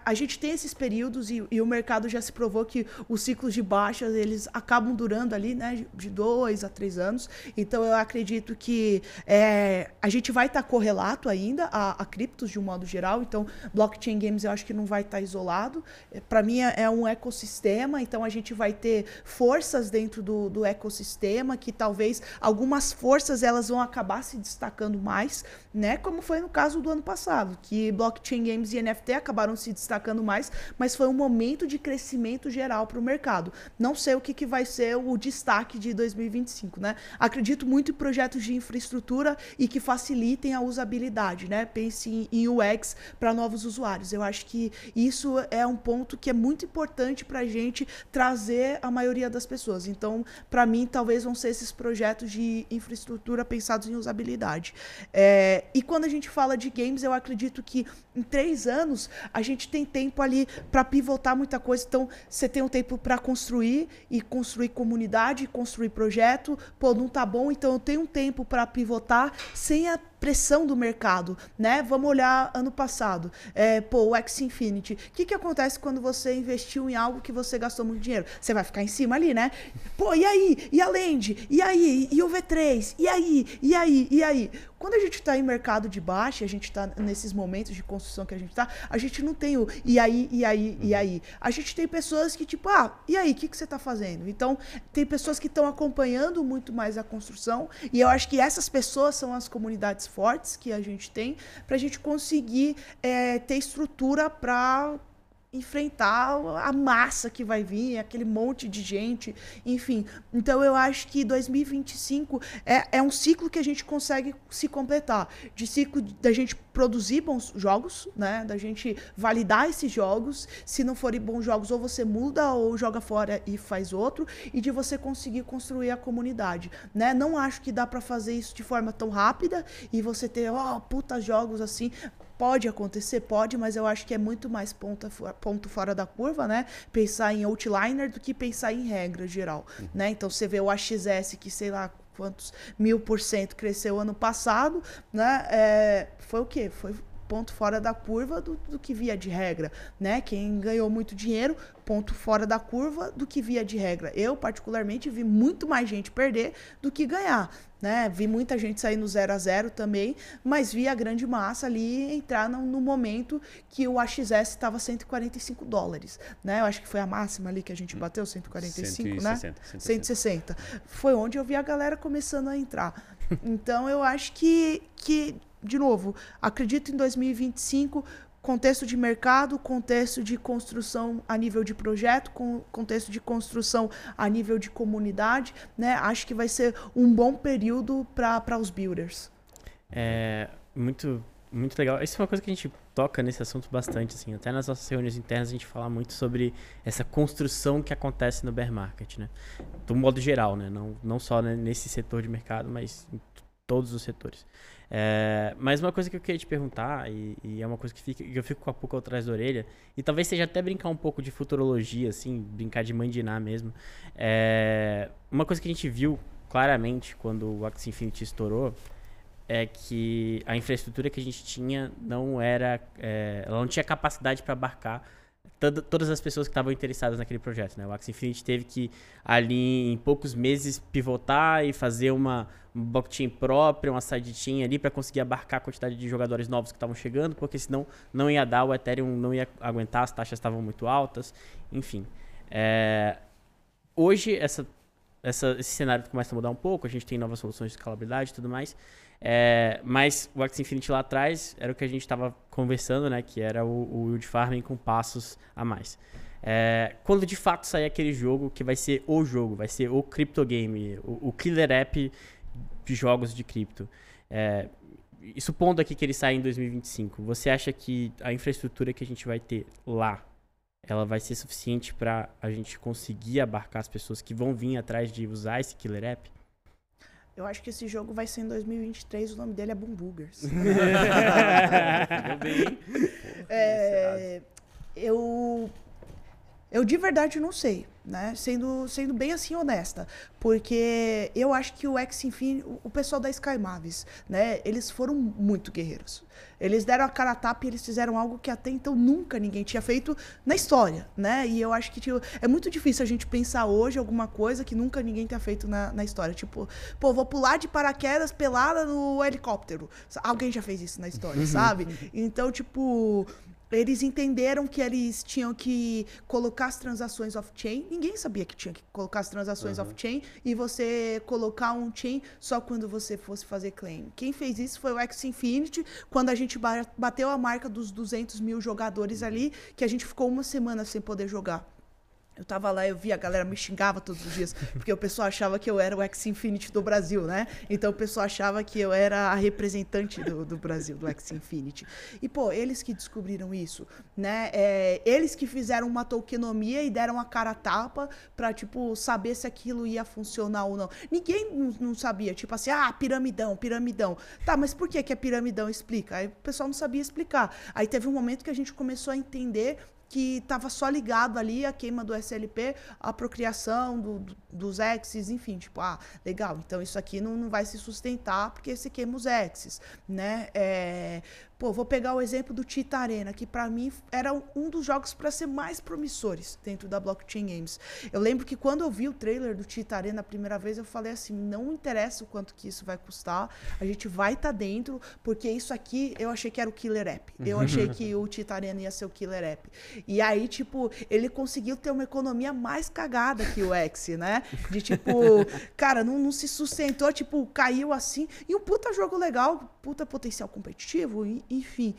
a, gente tem esses períodos e, e, o mercado já se provou que os ciclos de baixa eles acabam durando ali, né, de dois a três anos. Então eu acredito que é, a gente vai estar tá correlato ainda a, a criptos de um modo geral. Então blockchain games eu acho que não vai estar tá isolado. É, Para mim é, é, um ecossistema. Então a gente vai ter forças dentro do, do ecossistema que talvez algumas forças elas vão acabar se destacando mais, né? Como foi no caso do ano passado, que blockchain games e NFT acabaram se destacando mais, mas foi um momento de crescimento geral para o mercado. Não sei o que, que vai ser o destaque de 2025, né? Acredito muito em projetos de infraestrutura e que facilitem a usabilidade, né? Pense em UX para novos usuários. Eu acho que isso é um ponto que é muito importante para a gente trazer a maioria das pessoas. Então, para mim, talvez vão ser esses projetos de infraestrutura pensados em usabilidade. É, e quando a gente fala de games, eu acredito que em três anos a gente tem tempo ali para pivotar muita coisa. Então, você tem um tempo para construir e construir comunidade, construir projeto. Pô, não tá bom, então eu tenho um tempo para pivotar sem a pressão do mercado, né? Vamos olhar ano passado. É, pô, o X Infinity. O que, que acontece quando você investiu em algo que você gastou muito dinheiro? Você vai ficar em cima ali, né? Pô, e aí? E a Land? E aí? E o V3? E aí? E aí? E aí? Quando a gente está em mercado de baixa, a gente está nesses momentos de construção que a gente está, a gente não tem o e aí, e aí, e aí. A gente tem pessoas que, tipo, ah, e aí, o que, que você está fazendo? Então, tem pessoas que estão acompanhando muito mais a construção, e eu acho que essas pessoas são as comunidades fortes que a gente tem para a gente conseguir é, ter estrutura para enfrentar a massa que vai vir, aquele monte de gente, enfim. Então eu acho que 2025 é, é um ciclo que a gente consegue se completar, de ciclo da gente produzir bons jogos, né, da gente validar esses jogos, se não forem bons jogos ou você muda ou joga fora e faz outro, e de você conseguir construir a comunidade, né? Não acho que dá para fazer isso de forma tão rápida e você ter, ó, oh, puta jogos assim, Pode acontecer, pode, mas eu acho que é muito mais ponta, ponto fora da curva, né? Pensar em outliner do que pensar em regra geral, uhum. né? Então você vê o AXS que sei lá quantos mil por cento cresceu ano passado, né? É, foi o quê? Foi ponto fora da curva do, do que via de regra, né? Quem ganhou muito dinheiro, ponto fora da curva do que via de regra. Eu, particularmente, vi muito mais gente perder do que ganhar. Né? Vi muita gente sair no 0 a 0 também, mas vi a grande massa ali entrar no, no momento que o AXS estava 145 dólares. Né? Eu acho que foi a máxima ali que a gente bateu, 145, 160, né? 160. 160. Foi onde eu vi a galera começando a entrar. Então eu acho que, que de novo, acredito em 2025 contexto de mercado, contexto de construção a nível de projeto, com contexto de construção a nível de comunidade, né? Acho que vai ser um bom período para os builders. É muito muito legal. Isso é uma coisa que a gente toca nesse assunto bastante, assim. Até nas nossas reuniões internas a gente fala muito sobre essa construção que acontece no bear market, né? Do modo geral, né? Não, não só né, nesse setor de mercado, mas em todos os setores. É, mas uma coisa que eu queria te perguntar, e, e é uma coisa que, fica, que eu fico com a pouco atrás da orelha, e talvez seja até brincar um pouco de futurologia, assim, brincar de mandinar mesmo. É, uma coisa que a gente viu claramente quando o Axie Infinity estourou é que a infraestrutura que a gente tinha não era. É, ela não tinha capacidade para abarcar todas as pessoas que estavam interessadas naquele projeto. Né? O Axie Infinity teve que, ali em poucos meses, pivotar e fazer uma, blockchain própria, uma sidechain ali para conseguir abarcar a quantidade de jogadores novos que estavam chegando, porque senão não ia dar, o Ethereum não ia aguentar, as taxas estavam muito altas, enfim. É... Hoje, essa, essa, esse cenário começa a mudar um pouco, a gente tem novas soluções de escalabilidade e tudo mais. É, mas o Axie Infinity lá atrás era o que a gente estava conversando, né? Que era o, o yield farming com passos a mais. É, quando de fato sair aquele jogo que vai ser o jogo, vai ser o crypto game, o, o killer app de jogos de cripto. É, supondo aqui que ele sai em 2025, você acha que a infraestrutura que a gente vai ter lá, ela vai ser suficiente para a gente conseguir abarcar as pessoas que vão vir atrás de usar esse killer app? Eu acho que esse jogo vai ser em 2023, o nome dele é Boom Boogers. <laughs> <laughs> é, eu, eu de verdade não sei, né? Sendo, sendo bem assim honesta. Porque eu acho que o X Infinity, o pessoal da Sky Mavis, né? Eles foram muito guerreiros. Eles deram a cara a tapa e eles fizeram algo que até então nunca ninguém tinha feito na história, né? E eu acho que tipo, é muito difícil a gente pensar hoje alguma coisa que nunca ninguém tenha feito na, na história. Tipo, pô, vou pular de paraquedas pelada no helicóptero. Alguém já fez isso na história, sabe? Então, tipo, eles entenderam que eles tinham que colocar as transações off-chain. Ninguém sabia que tinha que colocar as transações uhum. off-chain e você colocar um chain só quando você fosse fazer claim. Quem fez isso foi o X Infinity, quando a gente bateu a marca dos 200 mil jogadores ali, que a gente ficou uma semana sem poder jogar. Eu tava lá, eu vi a galera me xingava todos os dias, porque o pessoal achava que eu era o X Infinity do Brasil, né? Então o pessoal achava que eu era a representante do, do Brasil, do X Infinity. E, pô, eles que descobriram isso, né? É, eles que fizeram uma tokenomia e deram a cara a tapa pra, tipo, saber se aquilo ia funcionar ou não. Ninguém não, não sabia, tipo assim, ah, piramidão, piramidão. Tá, mas por que, que é piramidão? Explica. Aí o pessoal não sabia explicar. Aí teve um momento que a gente começou a entender que estava só ligado ali a queima do SLP, a procriação do, do, dos exes, enfim, tipo, ah, legal, então isso aqui não, não vai se sustentar porque se queima os exes, né? É, Pô, vou pegar o exemplo do Tita Arena, que para mim era um dos jogos para ser mais promissores dentro da Blockchain Games. Eu lembro que quando eu vi o trailer do Tita Arena a primeira vez, eu falei assim: não interessa o quanto que isso vai custar, a gente vai estar tá dentro, porque isso aqui eu achei que era o killer app. Eu achei que <laughs> o Tita Arena ia ser o killer app. E aí, tipo, ele conseguiu ter uma economia mais cagada que o X, né? De tipo, <laughs> cara, não, não se sustentou, tipo, caiu assim. E um puta jogo legal, puta potencial competitivo, enfim.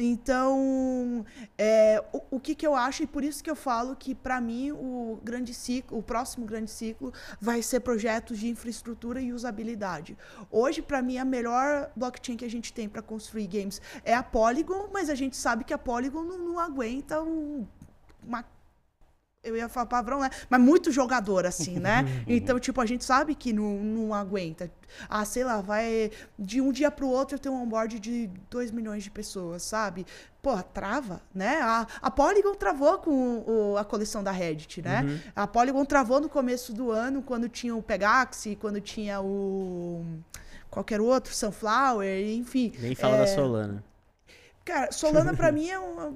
Então, é, o, o que, que eu acho, e por isso que eu falo que, para mim, o grande ciclo, o próximo grande ciclo vai ser projetos de infraestrutura e usabilidade. Hoje, para mim, a melhor blockchain que a gente tem para construir games é a Polygon, mas a gente sabe que a Polygon não, não aguenta um, uma eu ia falar palavrão, né? Mas muito jogador, assim, né? <laughs> então, tipo, a gente sabe que não, não aguenta. Ah, sei lá, vai. De um dia pro outro eu tenho um onboard de 2 milhões de pessoas, sabe? Pô, trava, né? A, a Polygon travou com o, a coleção da Reddit, né? Uhum. A Polygon travou no começo do ano, quando tinha o Pegaxi, quando tinha o. qualquer outro, Sunflower, enfim. Nem fala é... da Solana. Cara, Solana pra <laughs> mim é uma,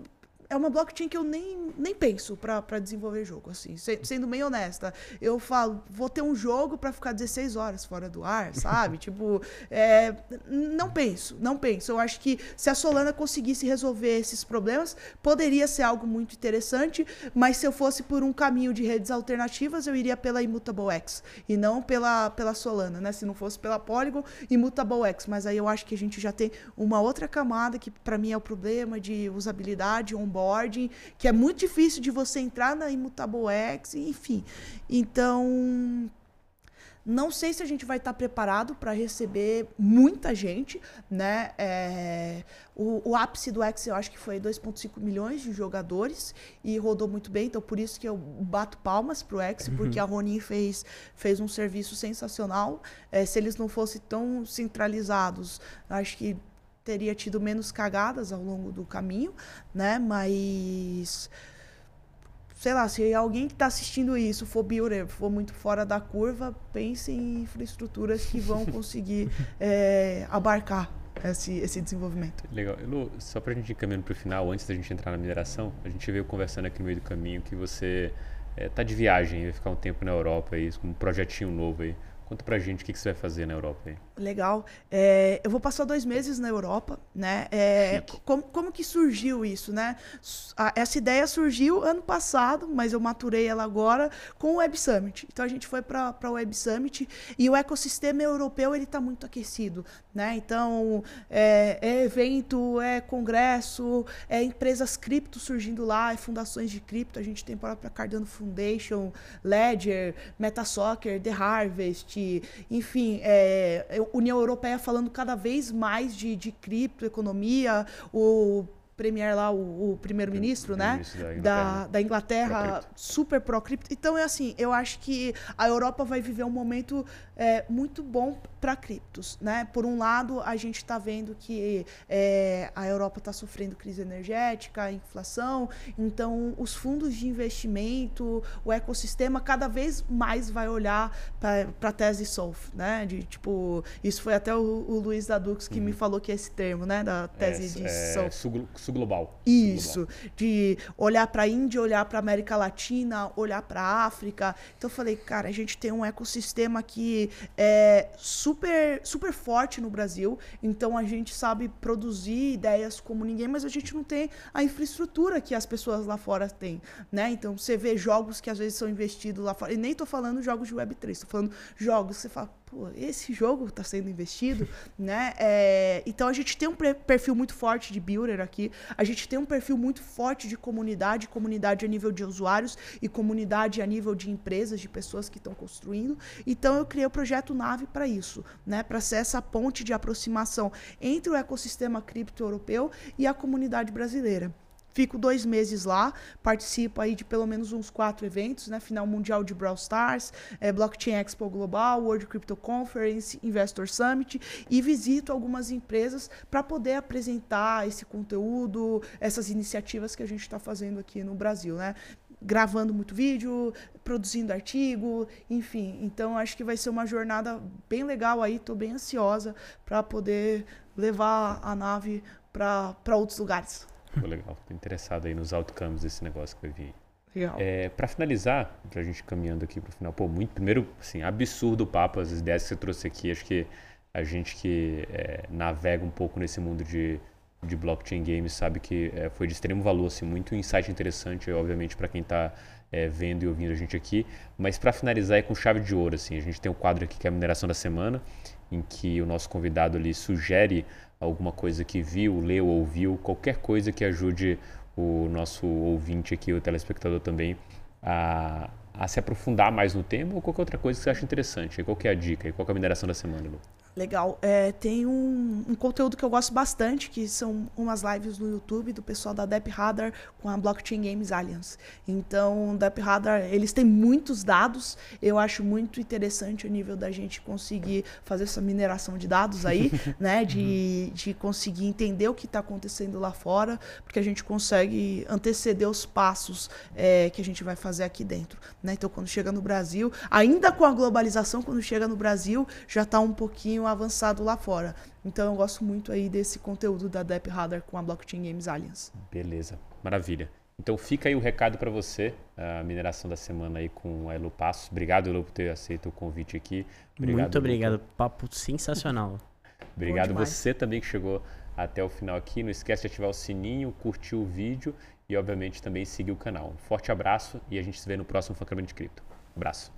é uma blockchain que eu nem, nem penso para desenvolver jogo, assim, sendo bem honesta. Eu falo, vou ter um jogo para ficar 16 horas fora do ar, <laughs> sabe? tipo, é, não penso, não penso. Eu acho que se a Solana conseguisse resolver esses problemas, poderia ser algo muito interessante, mas se eu fosse por um caminho de redes alternativas, eu iria pela Immutable X e não pela, pela Solana, né? Se não fosse pela Polygon, Immutable X. Mas aí eu acho que a gente já tem uma outra camada que para mim é o problema de usabilidade, onboard que é muito difícil de você entrar na Immutable X, enfim. Então, não sei se a gente vai estar preparado para receber muita gente, né? É, o, o, ápice do X eu acho que foi 2,5 milhões de jogadores e rodou muito bem, então por isso que eu bato palmas pro X, uhum. porque a Ronin fez, fez um serviço sensacional. É, se eles não fossem tão centralizados, acho que teria tido menos cagadas ao longo do caminho, né? Mas sei lá, se alguém que está assistindo isso for builder, for muito fora da curva, pense em infraestruturas que vão <laughs> conseguir é, abarcar esse, esse desenvolvimento. Legal. Lu, só para a gente ir caminhando para o final, antes da gente entrar na mineração, a gente veio conversando aqui no meio do caminho que você está é, de viagem, vai ficar um tempo na Europa aí, com um projetinho novo aí. Conta pra gente o que, que você vai fazer na Europa aí. Legal. É, eu vou passar dois meses na Europa, né? É, como, como que surgiu isso, né? essa ideia surgiu ano passado, mas eu maturei ela agora com o Web Summit. Então a gente foi para o Web Summit e o ecossistema europeu ele está muito aquecido, né? Então é, é, evento, é congresso, é empresas cripto surgindo lá, é fundações de cripto. A gente tem a própria Cardano Foundation, Ledger, MetaSoccer, The Harvest, enfim, é, União Europeia falando cada vez mais de, de criptoeconomia, o premier lá, o, o primeiro-ministro, né? Da, da Inglaterra, super pró-cripto. Então, é assim, eu acho que a Europa vai viver um momento é, muito bom para criptos, né? Por um lado, a gente está vendo que é, a Europa está sofrendo crise energética, inflação, então os fundos de investimento, o ecossistema cada vez mais vai olhar para a tese SOF, né? De tipo, isso foi até o, o Luiz Dadux que uhum. me falou que é esse termo, né? Da tese é, de é, SOF. Sul-global. Isso, de olhar para a Índia, olhar para América Latina, olhar para a África. Então eu falei, cara, a gente tem um ecossistema que é super, super forte no Brasil, então a gente sabe produzir ideias como ninguém, mas a gente não tem a infraestrutura que as pessoas lá fora têm, né? Então você vê jogos que às vezes são investidos lá fora, e nem tô falando jogos de Web3, tô falando jogos que você fala, pô, esse jogo está sendo investido, <laughs> né? É, então a gente tem um perfil muito forte de builder aqui, a gente tem um perfil muito forte de comunidade, comunidade a nível de usuários e comunidade a nível de empresas, de pessoas que estão construindo. Então eu criei o projeto Nave para isso, né? Para ser essa ponte de aproximação entre o ecossistema cripto europeu e a comunidade brasileira. Fico dois meses lá, participo aí de pelo menos uns quatro eventos, né? Final Mundial de Brawl Stars, é, Blockchain Expo Global, World Crypto Conference, Investor Summit e visito algumas empresas para poder apresentar esse conteúdo, essas iniciativas que a gente está fazendo aqui no Brasil, né? Gravando muito vídeo, produzindo artigo, enfim. Então acho que vai ser uma jornada bem legal aí, estou bem ansiosa para poder levar a nave para outros lugares. Pô, legal. Tô interessado aí nos outcomes desse negócio que vai vir. Legal. É, para finalizar, pra gente caminhando aqui pro final, pô, muito, primeiro, assim, absurdo o papo, as ideias que você trouxe aqui, acho que a gente que é, navega um pouco nesse mundo de, de blockchain games sabe que é, foi de extremo valor, assim, muito insight interessante, obviamente, para quem está é, vendo e ouvindo a gente aqui. Mas para finalizar é com chave de ouro, assim, a gente tem um quadro aqui que é a mineração da semana, em que o nosso convidado ali sugere alguma coisa que viu, leu, ouviu, qualquer coisa que ajude o nosso ouvinte aqui, o telespectador também, a, a se aprofundar mais no tema ou qualquer outra coisa que você acha interessante. Qual é a dica? Qual é a mineração da semana, Lu? Legal. É, tem um, um, conteúdo que eu gosto bastante, que são umas lives no YouTube do pessoal da Dep Radar com a Blockchain Games Alliance. Então, Dep Radar, eles têm muitos dados. Eu acho muito interessante o nível da gente conseguir fazer essa mineração de dados aí, <laughs> né? De, uhum. de conseguir entender o que está acontecendo lá fora, porque a gente consegue anteceder os passos é, que a gente vai fazer aqui dentro. Né? Então, quando chega no Brasil, ainda com a globalização, quando chega no Brasil, já está um pouquinho pouquinho avançado lá fora. Então eu gosto muito aí desse conteúdo da Depp Radar com a Blockchain Games Alliance. Beleza, maravilha. Então fica aí o recado para você, a mineração da semana aí com a Elo Passos. Obrigado, Elo, por ter aceito o convite aqui. Obrigado, Muito obrigado, Lu. papo sensacional. obrigado você também que chegou até o final aqui. Não esquece de ativar o sininho, curtir o vídeo e, obviamente, também seguir o canal. Um forte abraço e a gente se vê no próximo Fancamento de Cripto. Abraço.